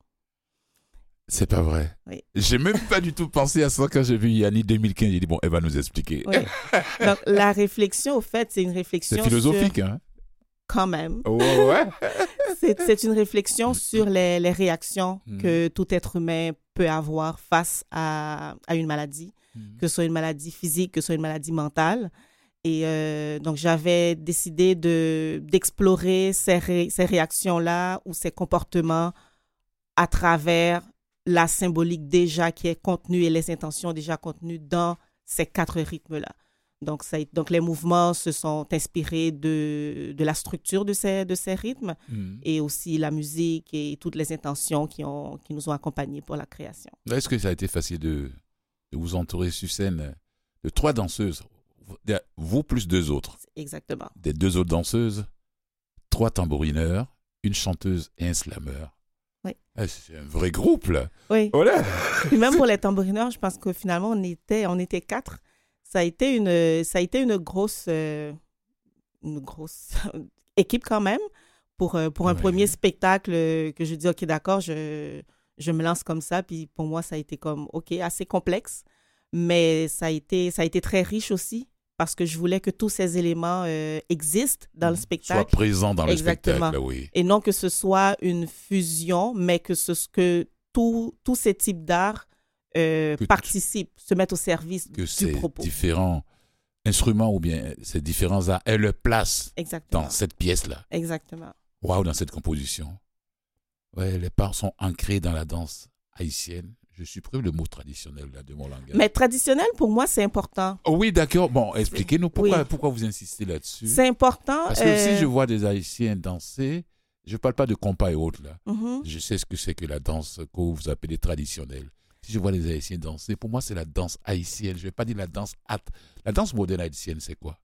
C'est pas vrai. Oui. J'ai même pas du tout pensé à ça quand j'ai vu Yanni 2015. J'ai dit, bon, elle va nous expliquer. Oui. Donc la réflexion, au fait, c'est une réflexion C'est philosophique, sur- hein quand même. Ouais. [laughs] C'est c'est une réflexion sur les, les réactions Mhm. que tout être humain peut avoir face à, à une maladie, que ce soit une maladie physique, que ce soit une maladie mentale. Et euh, donc, j'avais décidé de- d'explorer ces, ré- ces réactions-là ou ces comportements à travers la symbolique déjà qui est contenue et les intentions déjà contenues dans ces quatre rythmes-là. Donc, ça, donc, les mouvements se sont inspirés de, de la structure de ces, de ces rythmes Mhm. et aussi la musique et toutes les intentions qui, ont, qui nous ont accompagnés pour la création. Est-ce que ça a été facile de, de vous entourer sur scène de trois danseuses Vous plus deux autres? Exactement. Des deux autres danseuses, trois tambourineurs, une chanteuse et un slammer. Oui. Ah, c'est un vrai groupe, là. Oui. Puis même pour les tambourineurs, je pense que finalement, on était, on était quatre. Ça a été une, ça a été une grosse, euh, une grosse [laughs] équipe quand même pour, euh, pour un Ouais. premier spectacle euh, que je dis, OK, d'accord, je, je me lance comme ça. Puis pour moi, ça a été comme, OK, assez complexe. Mais ça a été, ça a été très riche aussi parce que je voulais que tous ces éléments euh, existent dans le Soit spectacle. présent dans le spectacle, oui. et non que ce soit une fusion, mais que, ce, que tous ces types d'art euh, participent, se mettent au service Que du ces propos. différents instruments ou bien ces différents arts aient leur place Exactement. dans cette pièce-là. Exactement. Waouh, dans cette composition. Ouais, les parts sont ancrées dans la danse haïtienne. Je supprime le mot traditionnel là, de mon langage. Mais traditionnel, pour moi, c'est important. Oh oui, d'accord. Bon, expliquez-nous pourquoi, Oui. pourquoi vous insistez là-dessus. C'est important. Parce que euh, si je vois des Haïtiens danser, je ne parle pas de compas et autres là. mhm. Je sais ce que c'est que la danse que vous appelez traditionnelle. Si je vois les Haïtiens danser, pour moi, c'est la danse haïtienne. Je ne vais pas dire la danse hâte. La danse moderne haïtienne, c'est quoi?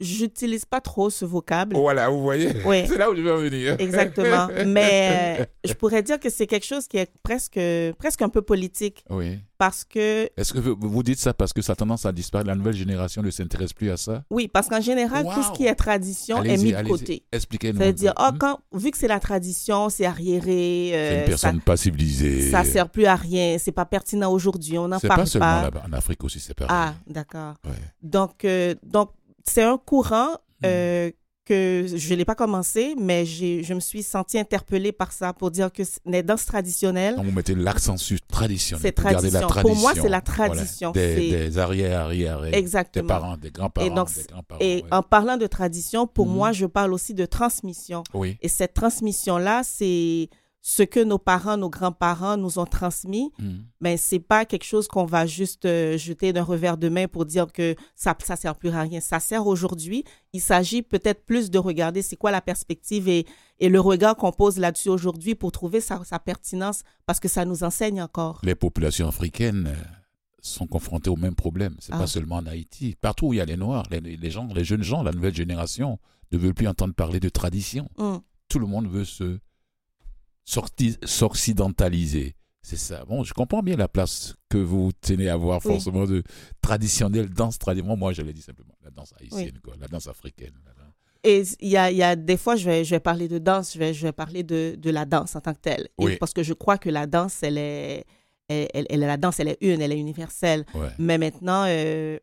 J'utilise pas trop ce vocable. Voilà, vous voyez Oui. C'est là où je vais en venir. Exactement. Mais euh, [laughs] je pourrais dire que c'est quelque chose qui est presque, presque un peu politique Oui. parce que, Est-ce que vous dites ça parce que ça a tendance à disparaître? La nouvelle génération ne s'intéresse plus à ça? Oui, parce qu'en général, tout ce qui est tradition est mis de côté. Expliquez-nous. Ça veut un dire, peu. ah, Hmm? quand, vu que c'est la tradition, c'est arriéré, C'est euh, une personne pas civilisée. ça, ça sert plus à rien, c'est pas pertinent aujourd'hui, on n'en C'est parle pas seulement pas. là-bas. En Afrique aussi, c'est pareil. Ah, d'accord. Ouais. Donc, euh, donc c'est un courant Hmm. euh, que je l'ai pas commencé, mais je me suis sentie interpellée par ça pour dire que les danses traditionnelles, Donc vous mettez l'accent sur traditionnel. C'est la tradition. Pour moi, c'est la Voilà. tradition. Des, C'est- des arrière, arrière, des exactement. parents, des grands-parents, Et donc, des grands-parents. Et ouais. en parlant de tradition, pour Mhm. moi, je parle aussi de transmission. Oui. Et cette transmission-là, c'est ce que nos parents, nos grands-parents nous ont transmis. Mais c'est pas quelque chose qu'on va juste euh, jeter d'un revers de main pour dire que ça ça sert plus à rien. Ça sert aujourd'hui. Il s'agit peut-être plus de regarder c'est quoi la perspective et, et le regard qu'on pose là-dessus aujourd'hui pour trouver sa, sa pertinence parce que ça nous enseigne encore. Les populations africaines euh, sont confrontées au même problème. C'est Ah. pas seulement en Haïti. Partout où il y a les Noirs, les, les gens, les jeunes gens, la nouvelle génération ne veulent plus entendre parler de tradition. Hum, Tout le monde veut se s'occidentaliser. C'est ça. Bon, je comprends bien la place que vous tenez à avoir Oui. forcément de traditionnelle danse traditionnelle. Moi, je l'ai dit simplement, la danse haïtienne, quoi, la danse africaine. Et il y a, y a des fois, je vais, je vais parler de danse, je vais, je vais parler de, de la danse en tant que telle. Et Oui. parce que je crois que la danse, elle est, elle, elle- elle- la danse, elle est une, elle est universelle. Ouais. Mais maintenant, euh,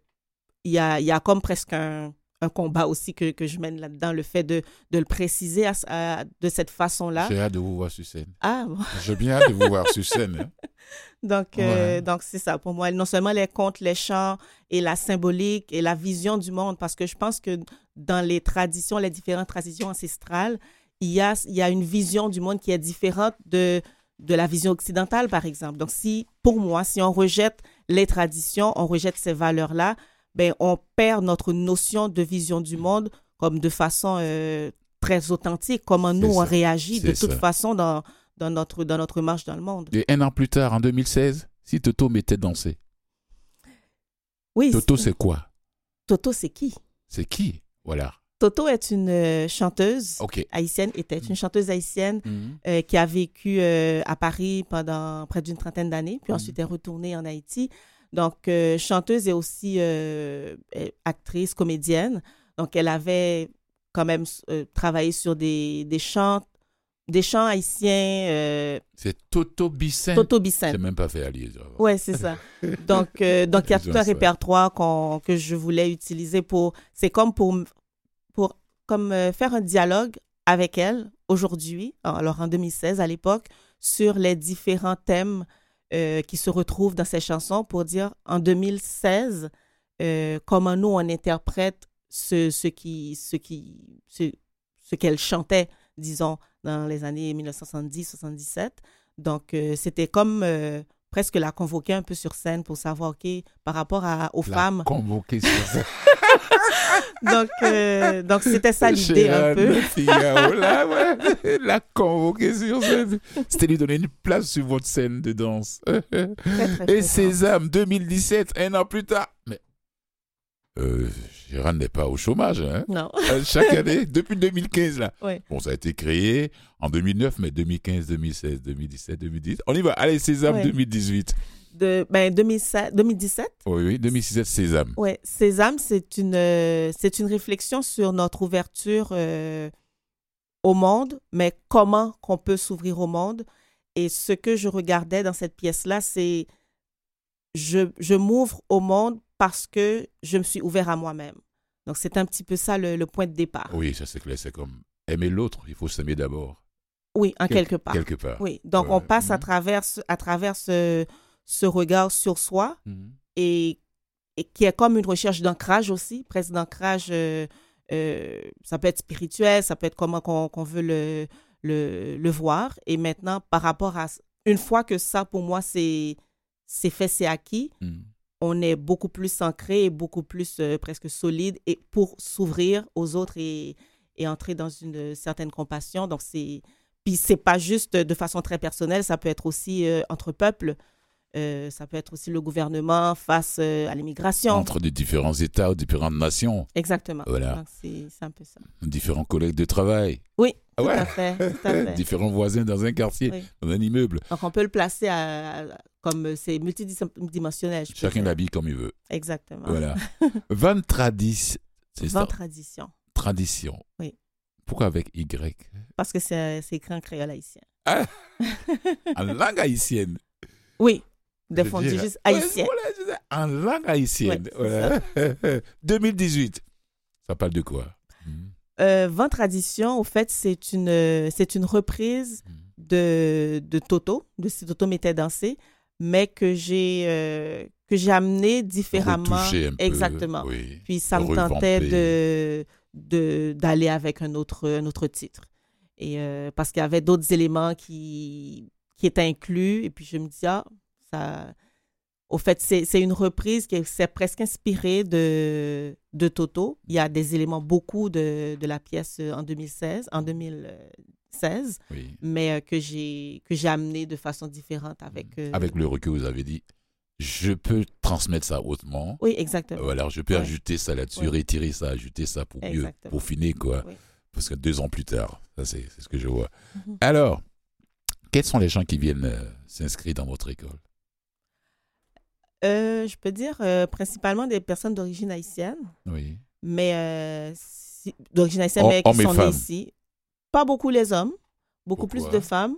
il y, a, il y a comme presque un, un combat aussi que, que je mène là-dedans, le fait de, de le préciser à- à- de cette façon-là. J'ai hâte de vous voir sur scène. Ah, bon. [laughs] J'ai bien hâte de vous voir sur scène. hein. [laughs] Donc, euh, donc c'est ça. Pour moi, non seulement les contes, les chants et la symbolique et la vision du monde, parce que je pense que dans les traditions, les différentes traditions ancestrales, il y a, il y a une vision du monde qui est différente de, de la vision occidentale, par exemple. Donc, si, pour moi, si on rejette les traditions, on rejette ces valeurs-là, ben, on perd notre notion de vision du monde comme de façon euh, très authentique, comment nous, on réagit de toute ça. façon dans, dans, notre, dans notre marche dans le monde. Et un an plus tard, en 2016, si Toto m'était dansé. Oui, Toto, c'est quoi? Toto, c'est qui? C'est qui? Voilà. Toto est une euh, chanteuse Ok. haïtienne, était une chanteuse haïtienne Mhm. euh, qui a vécu euh, à Paris pendant près d'une trentaine d'années, puis Mhm. ensuite est retournée en Haïti. Donc, euh, chanteuse et aussi euh, euh, actrice, comédienne. Donc, elle avait quand même euh, travaillé sur des, des chants, des chants haïtiens, C'est Toto Bissent. Toto J'ai Bissent. même pas fait allier. Ouais, c'est ça. [laughs] Donc, donc il y a tout un répertoire que je voulais utiliser pour. C'est comme pour, pour comme faire un dialogue avec elle aujourd'hui, alors en 2016 à l'époque, sur les différents thèmes euh, qui se retrouvent dans ces chansons pour dire en 2016 euh, comment nous on interprète ce, ce qui ce qui ce, ce qu'elle chantait disons dans les années 1970-77 donc euh, c'était comme euh, presque la convoquer un peu sur scène pour savoir ok par rapport à, aux La femmes convoquée sur scène. [laughs] donc euh, donc c'était ça l'idée un peu Figaro, là, ouais. La convoquée sur scène. C'était lui donner une place sur votre scène de danse. Très, très Et. Sésame 2017, un an plus tard. Mais euh, Gérard n'est pas au chômage, hein non Euh, Chaque année, depuis 2015, là. Ouais. Bon, ça a été créé en 2009, mais 2015, 2016, 2017, 2010. On y va. Allez, Sésame Ouais. 2018. de ben 2007 2017 Oui, oui, 2017, Sésame. Ouais, Sésame, c'est une, euh, c'est une réflexion sur notre ouverture euh, au monde, mais comment qu'on peut s'ouvrir au monde. Et ce que je regardais dans cette pièce-là, c'est je, je m'ouvre au monde parce que je me suis ouvert à moi-même. Donc, c'est un petit peu ça le, le point de départ. Oui, ça c'est clair. C'est comme aimer l'autre. Il faut s'aimer d'abord. Oui, en Quel- quelque part. Quelque part. Oui, donc Ouais. on passe à Mhm. travers, ce- à travers ce, ce regard sur soi Mhm. et, et qui est comme une recherche d'ancrage aussi, presque d'ancrage, euh, euh, ça peut être spirituel, ça peut être comment qu'on veut le, le, le voir. Et maintenant, par rapport à... Une fois que ça, pour moi, c'est c'est fait, c'est acquis, Mhm. On est beaucoup plus ancré et beaucoup plus euh, presque solide et pour s'ouvrir aux autres et, et entrer dans une certaine compassion. Donc, c'est... Puis, c'est pas juste de façon très personnelle, ça peut être aussi euh, entre peuples. Euh, ça peut être aussi le gouvernement face à l'immigration. Entre des différents États ou différentes nations, Exactement. Voilà. C'est un peu ça. différents collègues de travail, Oui, tout ouais? à fait. Tout à [laughs] fait. différents voisins dans un quartier, Oui. dans un immeuble. Donc, on peut le placer à, à- comme c'est multidimensionnel. je Chacun l'habille comme il veut. Exactement. Voilà. [laughs] Van tradis, c'est ça? 20 traditions. Tradition. Oui. Pourquoi avec Y? Parce que c'est c'est écrit en créole haïtien. [laughs] En langue haïtienne. Oui. Dirais. juste Ouais, haïtien. voilà, c'est ça. en langue haïtienne. Ouais, c'est Voilà. 2018. Ça parle de quoi? Euh, 20 traditions, au fait, c'est une, euh, c'est une reprise Mhm. de, de Toto, de si Toto m'était dansé, mais que j'ai euh, que j'ai amené différemment. Un peu, Exactement. oui. Puis ça me tentait de de- d'aller avec un autre, un autre titre. Et euh, parce qu'il y avait d'autres éléments qui, qui étaient inclus. Et puis je me dis, ah, ça. Au fait, c'est une reprise qui s'est presque inspirée de, de Toto. Il y a des éléments, beaucoup de, de la pièce en 2016, en 2016, Oui. mais euh, que j'ai amené de façon différente avec. euh, Avec le recul, vous avez dit, je peux transmettre ça autrement. Oui, exactement. Voilà, je peux Ouais. ajouter ça là-dessus, Ouais. retirer ça, ajouter ça pour mieux, pour finir, quoi. Oui. Parce que deux ans plus tard, ça c'est c'est ce que je vois. Mhm. Alors, quels sont les gens qui viennent euh, s'inscrire dans votre école? Euh, je peux dire euh, principalement des personnes d'origine haïtienne. Oui. Mais euh, si- d'origine haïtienne, Hom- mais qui sont ici. Pas beaucoup les hommes, beaucoup plus de femmes.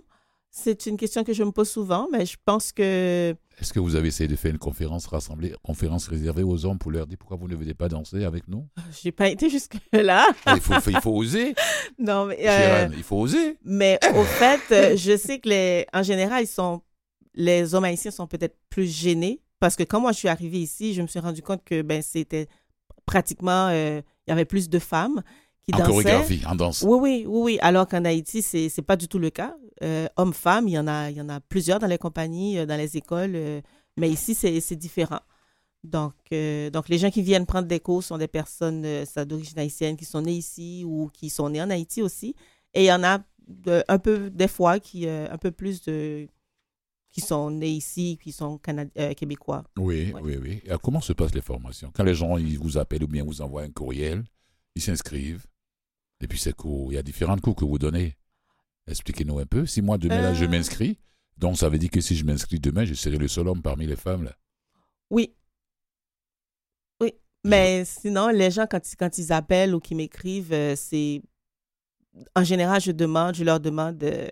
C'est une question que je me pose souvent, mais je pense que Est-ce que vous avez essayé de faire une conférence rassemblée, conférence réservée aux hommes pour leur dire pourquoi vous ne venez pas danser avec nous? J'ai pas été jusque-là. Ah, il, faut, il faut oser, [laughs] non, mais, il faut oser. mais [coughs] au fait, je sais que les, en général, ils sont, les hommes haïtiens sont peut-être plus gênés parce que quand moi je suis arrivée ici, je me suis rendu compte que ben c'était pratiquement, euh, il y avait plus de femmes qui En dansaient. chorégraphie, en danse. Oui, oui, oui, oui. Alors qu'en Haïti, c'est c'est pas du tout le cas. Euh, Hommes-femmes, il y en a, il y en a plusieurs dans les compagnies, euh, dans les écoles, euh, mais ici c'est c'est différent. Donc, euh, donc les gens qui viennent prendre des cours sont des personnes euh, d'origine haïtienne qui sont nées ici ou qui sont nées en Haïti aussi. Et il y en a de- un peu des fois qui euh, un peu plus de qui sont nés ici, qui sont euh, québécois. Oui, Ouais. oui, oui. Alors, comment se passent les formations? Quand les gens ils vous appellent ou bien vous envoient un courriel, ils s'inscrivent. Et puis, c'est cours. Il y a différents cours que vous donnez. Expliquez-nous un peu. Si moi, demain, là, je Euh. m'inscris, donc ça veut dire que si je m'inscris demain, je serai le seul homme parmi les femmes. Là? Oui. Oui. Mais sinon, les gens, quand, ils- quand ils appellent ou qu'ils m'écrivent, euh, c'est. En général, je demande, je leur demande euh,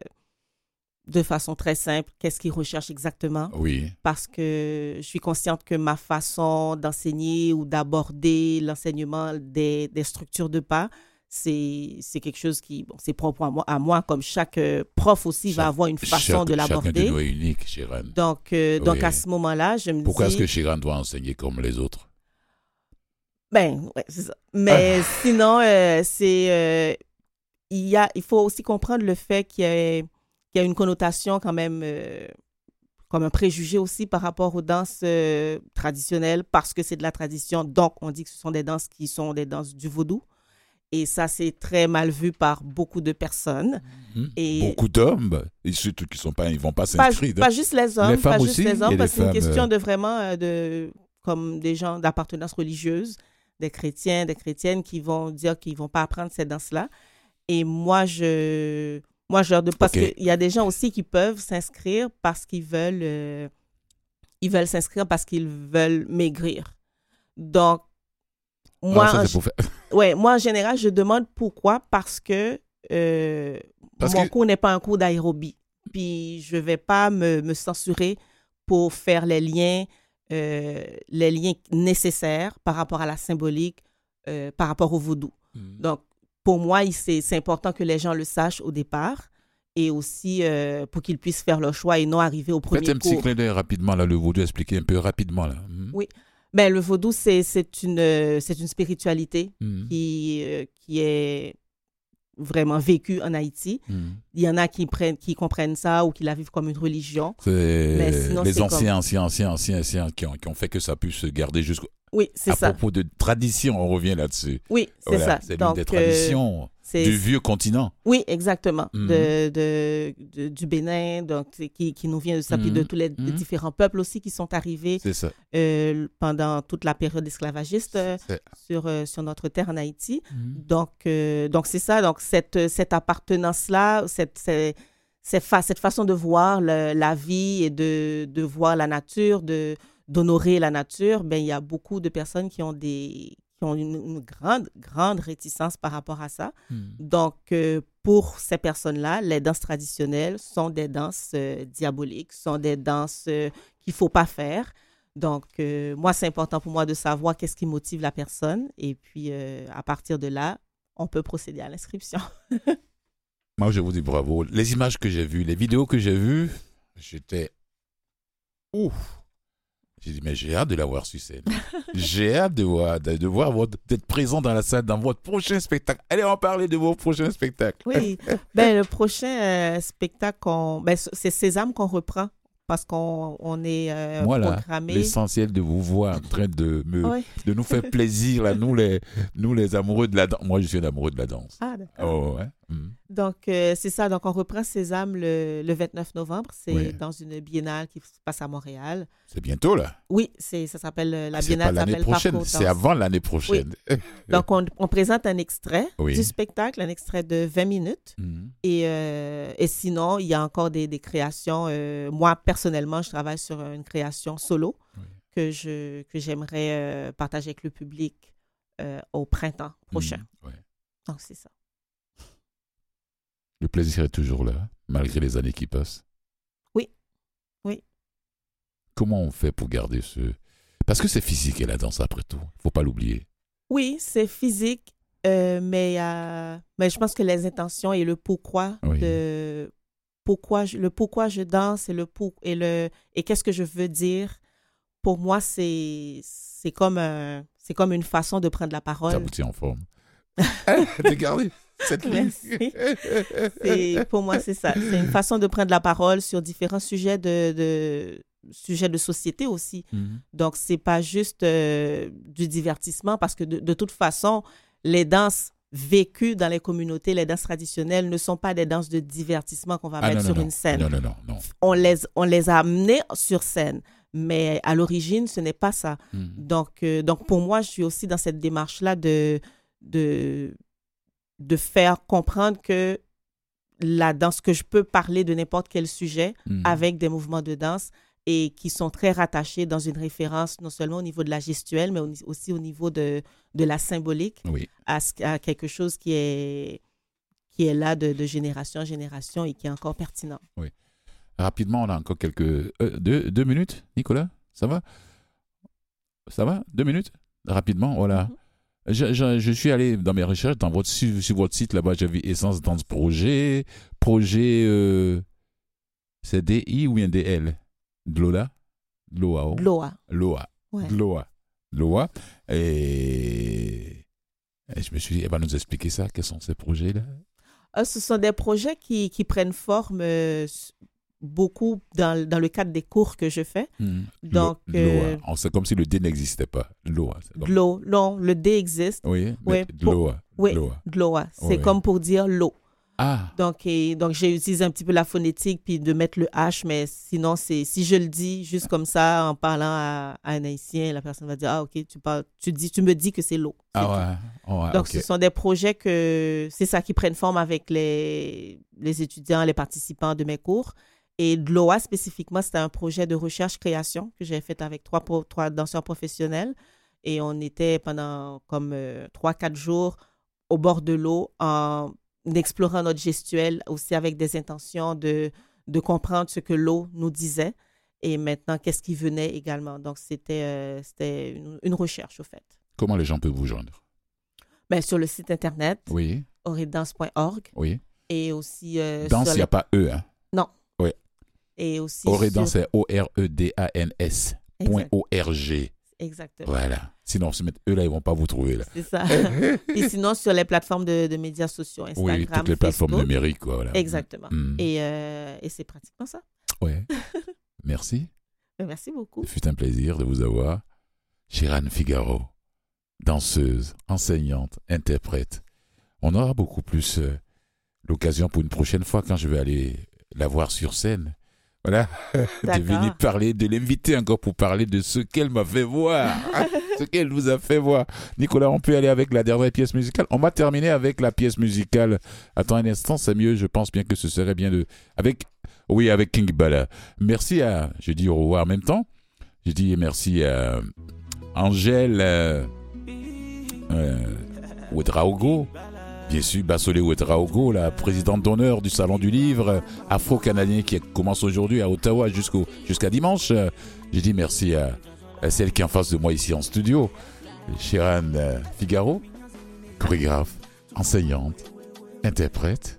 de façon très simple qu'est-ce qu'ils recherchent exactement? Oui. Parce que je suis consciente que ma façon d'enseigner ou d'aborder l'enseignement des, des structures de pas, c'est quelque chose qui, bon, c'est propre à moi, à moi, comme chaque euh, prof aussi va avoir une façon de Chacun de l'aborder. nous est unique, Chéran. Donc, euh, donc Oui. à ce moment-là, je me Pourquoi dis... est-ce que Chéran doit enseigner comme les autres? Ben, ouais, c'est ça. Mais sinon, euh, c'est. euh, il, y a, il faut aussi comprendre le fait qu'il y a, qu'il y a une connotation quand même. euh, comme un préjugé aussi par rapport aux danses euh, traditionnelles, parce que c'est de la tradition. Donc, on dit que ce sont des danses qui sont des danses du vaudou. Et ça, c'est très mal vu par beaucoup de personnes. Hmm? Et- Beaucoup d'hommes, et surtout qui sont pas, ils vont pas s'inscrire. pas juste les hommes, Les femmes pas juste aussi, les hommes, parce que c'est une question euh, de vraiment de comme des gens d'appartenance religieuse, des chrétiens, des chrétiennes qui vont dire qu'ils vont pas apprendre ces danses-là. Et moi, je moi je leur demande parce qu'il y a des gens aussi qui peuvent s'inscrire parce qu'ils veulent euh, ils veulent s'inscrire parce qu'ils veulent maigrir. Donc moi, Ah, ça, en pour Ouais, moi, en général, je demande pourquoi? Parce que euh, Parce mon que- cours n'est pas un cours d'aérobie. Puis je vais pas me, me censurer pour faire les liens, euh, les liens nécessaires par rapport à la symbolique, par rapport au vaudou. Hmm. Donc, pour moi, c'est important que les gens le sachent au départ et aussi euh, pour qu'ils puissent faire leur choix et non arriver au premier Faites un petit cours. clin d'œil rapidement, là, le vaudou, expliquez un peu rapidement, là. Hmm? Oui. Ben, le vaudou, c'est une, euh, une spiritualité Hmm. qui, euh, qui est vraiment vécue en Haïti. Hmm. Il y en a qui, prennent, qui comprennent ça ou qui la vivent comme une religion. C'est Mais sinon, les anciens, anciens, anciens, anciens, anciens qui ont, qui ont fait que ça puisse se garder jusqu'au. Oui, c'est À ça. propos de tradition, on revient là-dessus. Oui, c'est Voilà, ça. C'est l'une des euh, traditions du vieux continent. Oui, exactement. Mhm. de, de- de- du Bénin, donc, qui, qui nous vient de ça, puis de Mhm. tous les, Mhm. différents peuples aussi qui sont arrivés ça. euh, pendant toute la période esclavagiste euh, sur, euh, sur notre terre en Haïti. Donc, donc c'est ça. Donc, cette, cette appartenance-là, cette, cette, cette, fa- cette façon de voir le- la vie et de, de voir la nature, de, d'honorer la nature, ben, il y a beaucoup de personnes qui ont, des, qui ont une, une grande, grande réticence par rapport à ça. Hmm. Donc, euh, pour ces personnes-là, les danses traditionnelles sont des danses euh, diaboliques, sont des danses euh, qu'il ne faut pas faire. Donc, moi, c'est important pour moi de savoir qu'est-ce qui motive la personne. Et puis, à partir de là, on peut procéder à l'inscription. [laughs] Moi, je vous dis bravo. Les images que j'ai vues, les vidéos que j'ai vues, j'étais. Ouf! J'ai dit, mais j'ai hâte de la voir sur scène. [laughs] j'ai hâte de voir, de, de voir votre- d'être présent dans la salle dans votre prochain spectacle. Allez en parler de vos prochains spectacles. Oui. [laughs] ben, le prochain euh, spectacle, ben, c'est Sésame qu'on reprend parce qu'on on est euh, Moi, là, programmé. l'essentiel de vous voir en train de, me, Ouais. de nous faire [laughs] plaisir, là, nous, les, nous, les amoureux de la danse. Moi, je suis un amoureux de la danse. Ah, d'accord. Oh, ouais. Hmm. Donc, euh, c'est ça. Donc, on reprend Sésame le, le 29 novembre. C'est Oui. dans une biennale qui se passe à Montréal. C'est bientôt, là. Oui, c'est, ça s'appelle, euh, la C'est biennale pas l'année prochaine, c'est avant l'année prochaine. [laughs] Donc, on, on présente un extrait Oui. du spectacle, un extrait de 20 minutes. Et, euh, et sinon, il y a encore des, des créations. euh, moi, personnellement, je travaille sur une création solo que, je, que j'aimerais partager avec le public au printemps prochain. Hmm. Ouais. Donc, c'est ça. Le plaisir est toujours là, malgré les années qui passent. Oui. Oui. Comment on fait pour garder ce... Parce que c'est physique et la danse après tout, faut pas l'oublier. Oui, c'est physique, euh, mais, euh, mais je pense que les intentions et le pourquoi Oui. de pourquoi je, le pourquoi je danse et le pour, et le et qu'est-ce que je veux dire pour moi c'est c'est comme c'est comme une façon de prendre la Ça parole tient en forme. [laughs] T'as gardé cette. [laughs] Merci. Pour moi, c'est ça. C'est une façon de prendre la parole sur différents sujets de, de sujets de société aussi. Mhm. Donc, c'est pas juste euh, du divertissement parce que de, de toute façon, les danses vécues dans les communautés, les danses traditionnelles ne sont pas des danses de divertissement qu'on va Ah, mettre non, sur non, une scène. Non, non, non, non. On les, on les a amenées sur scène. Mais à l'origine, ce n'est pas ça. Mhm. Donc, euh, donc pour moi, je suis aussi dans cette démarche-là de, de, de faire comprendre que la danse, que je peux parler de n'importe quel sujet Mhm. avec des mouvements de danse et qui sont très rattachés dans une référence non seulement au niveau de la gestuelle, mais au- aussi au niveau de, de la symbolique, Oui. à, quelque chose qui est, qui est là de, de génération en génération et qui est encore pertinent. Rapidement, on a encore quelques... euh, deux, deux minutes, Nicolas Ça va? Ça va? Deux minutes? Rapidement, voilà. Mhm. Je, je- je suis allé dans mes recherches, dans votre, sur, sur votre site là-bas, j'ai vu Essence Dance Projet, projet... euh, c'est DI ou bien DL Glola Gloa. oh. Loa. Loa. Ouais. Loa. Et... et je me suis dit, elle va nous expliquer ça, quels sont ces projets-là Euh, ce sont des projets qui, qui prennent forme euh, beaucoup dans, dans le cadre des cours que je fais. Mhm. Donc, euh, Loa. On- C'est comme si le D n'existait pas. Loa. c'est comme- L'eau, non, le D existe. Oui, mais Ouais, pour- Loa. Oui, Loa. Gloa. C'est comme pour dire l'eau. Ah, Donc, et- donc j'ai utilisé un petit peu la phonétique puis de mettre le H, mais sinon, c'est si je le dis juste comme ça en parlant à, à un haïtien, la personne va dire Ah, ok, tu, parles, tu, dis, tu me dis que c'est l'eau. Ah ouais. ouais, Donc, ce sont des projets que c'est ça qui prennent forme avec les, les étudiants, les participants de mes cours. Et de l'OA spécifiquement, c'était un projet de recherche-création que j'ai fait avec trois, danseurs professionnels. Et on était pendant comme euh, trois, quatre jours au bord de l'eau en explorant notre gestuelle, aussi avec des intentions de, de comprendre ce que l'eau nous disait. Et maintenant, qu'est-ce qui venait également. Donc, c'était euh, c'était une, une recherche, au fait. Comment les gens peuvent vous joindre? Ben, sur le site internet, Oui, oredance.org oui. et aussi euh, Danse, il n'y a pas E. Hein. Et aussi sur- c'est O-R-E-D-A-N-S. O-R-G. exactement Voilà. Sinon, se mettre E là, ils vont pas vous trouver là. c'est ça [laughs] et sinon sur les plateformes de, de médias sociaux Instagram oui, toutes les plateformes numériques, quoi. Voilà. exactement Mm. et, euh, et c'est pratiquement ça Ouais. [laughs] Merci. Ben, merci beaucoup Ce fut un plaisir de vous avoir. Chiran Figaro, danseuse, enseignante, interprète. On aura beaucoup plus euh, l'occasion pour une prochaine fois quand je vais aller la voir sur scène. Voilà, [laughs] de venir parler, de l'inviter encore pour parler de ce qu'elle m'a fait voir, [laughs] ce qu'elle vous a fait voir. Nicolas, on peut aller avec la dernière pièce musicale. On va terminer avec la pièce musicale. Attends un instant, c'est mieux. Je pense bien que ce serait bien de avec, oui, avec King Bala. Merci à, je dis au revoir en même temps. Je dis merci à Angèle euh, euh, Ouedraogo, bien sûr Bassolé Ouedraogo, la présidente d'honneur du Salon du Livre afro-canadien qui commence aujourd'hui à Ottawa jusqu'au jusqu'à dimanche. Je dis merci à, à celle qui est en face de moi ici en studio, Chiran euh, Figaro, chorégraphe, enseignante, interprète.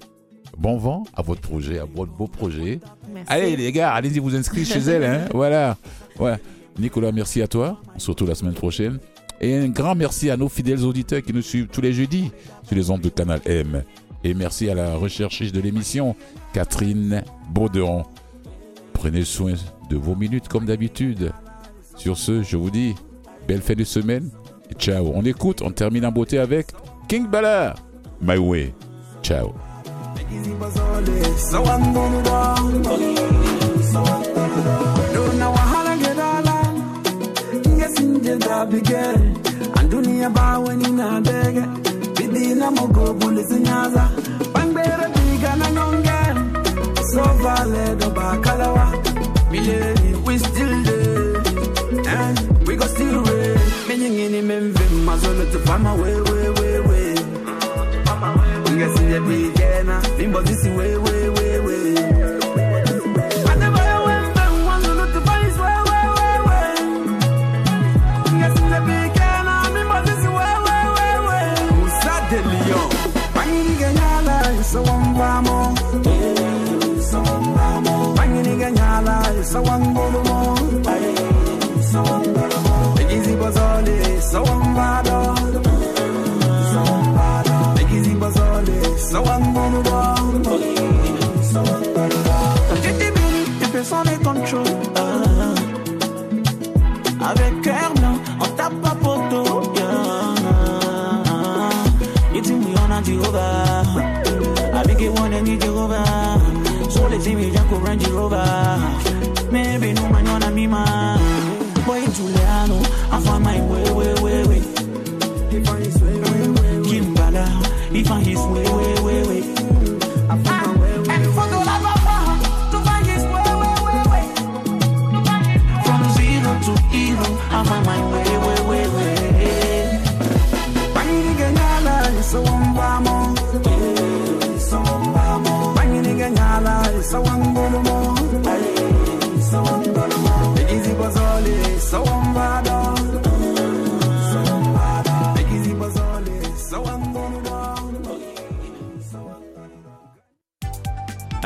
Bon vent à votre projet, à votre beau projet. merci Allez les gars, allez-y vous inscrire chez elle. Hein? [laughs] voilà. Ouais. Nicolas, merci à toi. On se retrouve la semaine prochaine. Et un grand merci à nos fidèles auditeurs qui nous suivent tous les jeudis sur les ondes de Canal M. Et merci à la recherchiste de l'émission, Catherine Bauderon. Prenez soin de vos minutes comme d'habitude. Sur ce, je vous dis belle fin de semaine ciao. On écoute, on termine en beauté avec King Bala. My way. Ciao. didn't that begin. And do near bow when in a beg. Bidina Mogo Bulizinyaza. Bangbera Bigana Nonga. So valid of Bacalawa. Milady, we still there. And we go still away. Meaning in him and Vim Mazola to Pama way, way, way, way. We get in the Bigana. Bimbo this way, way.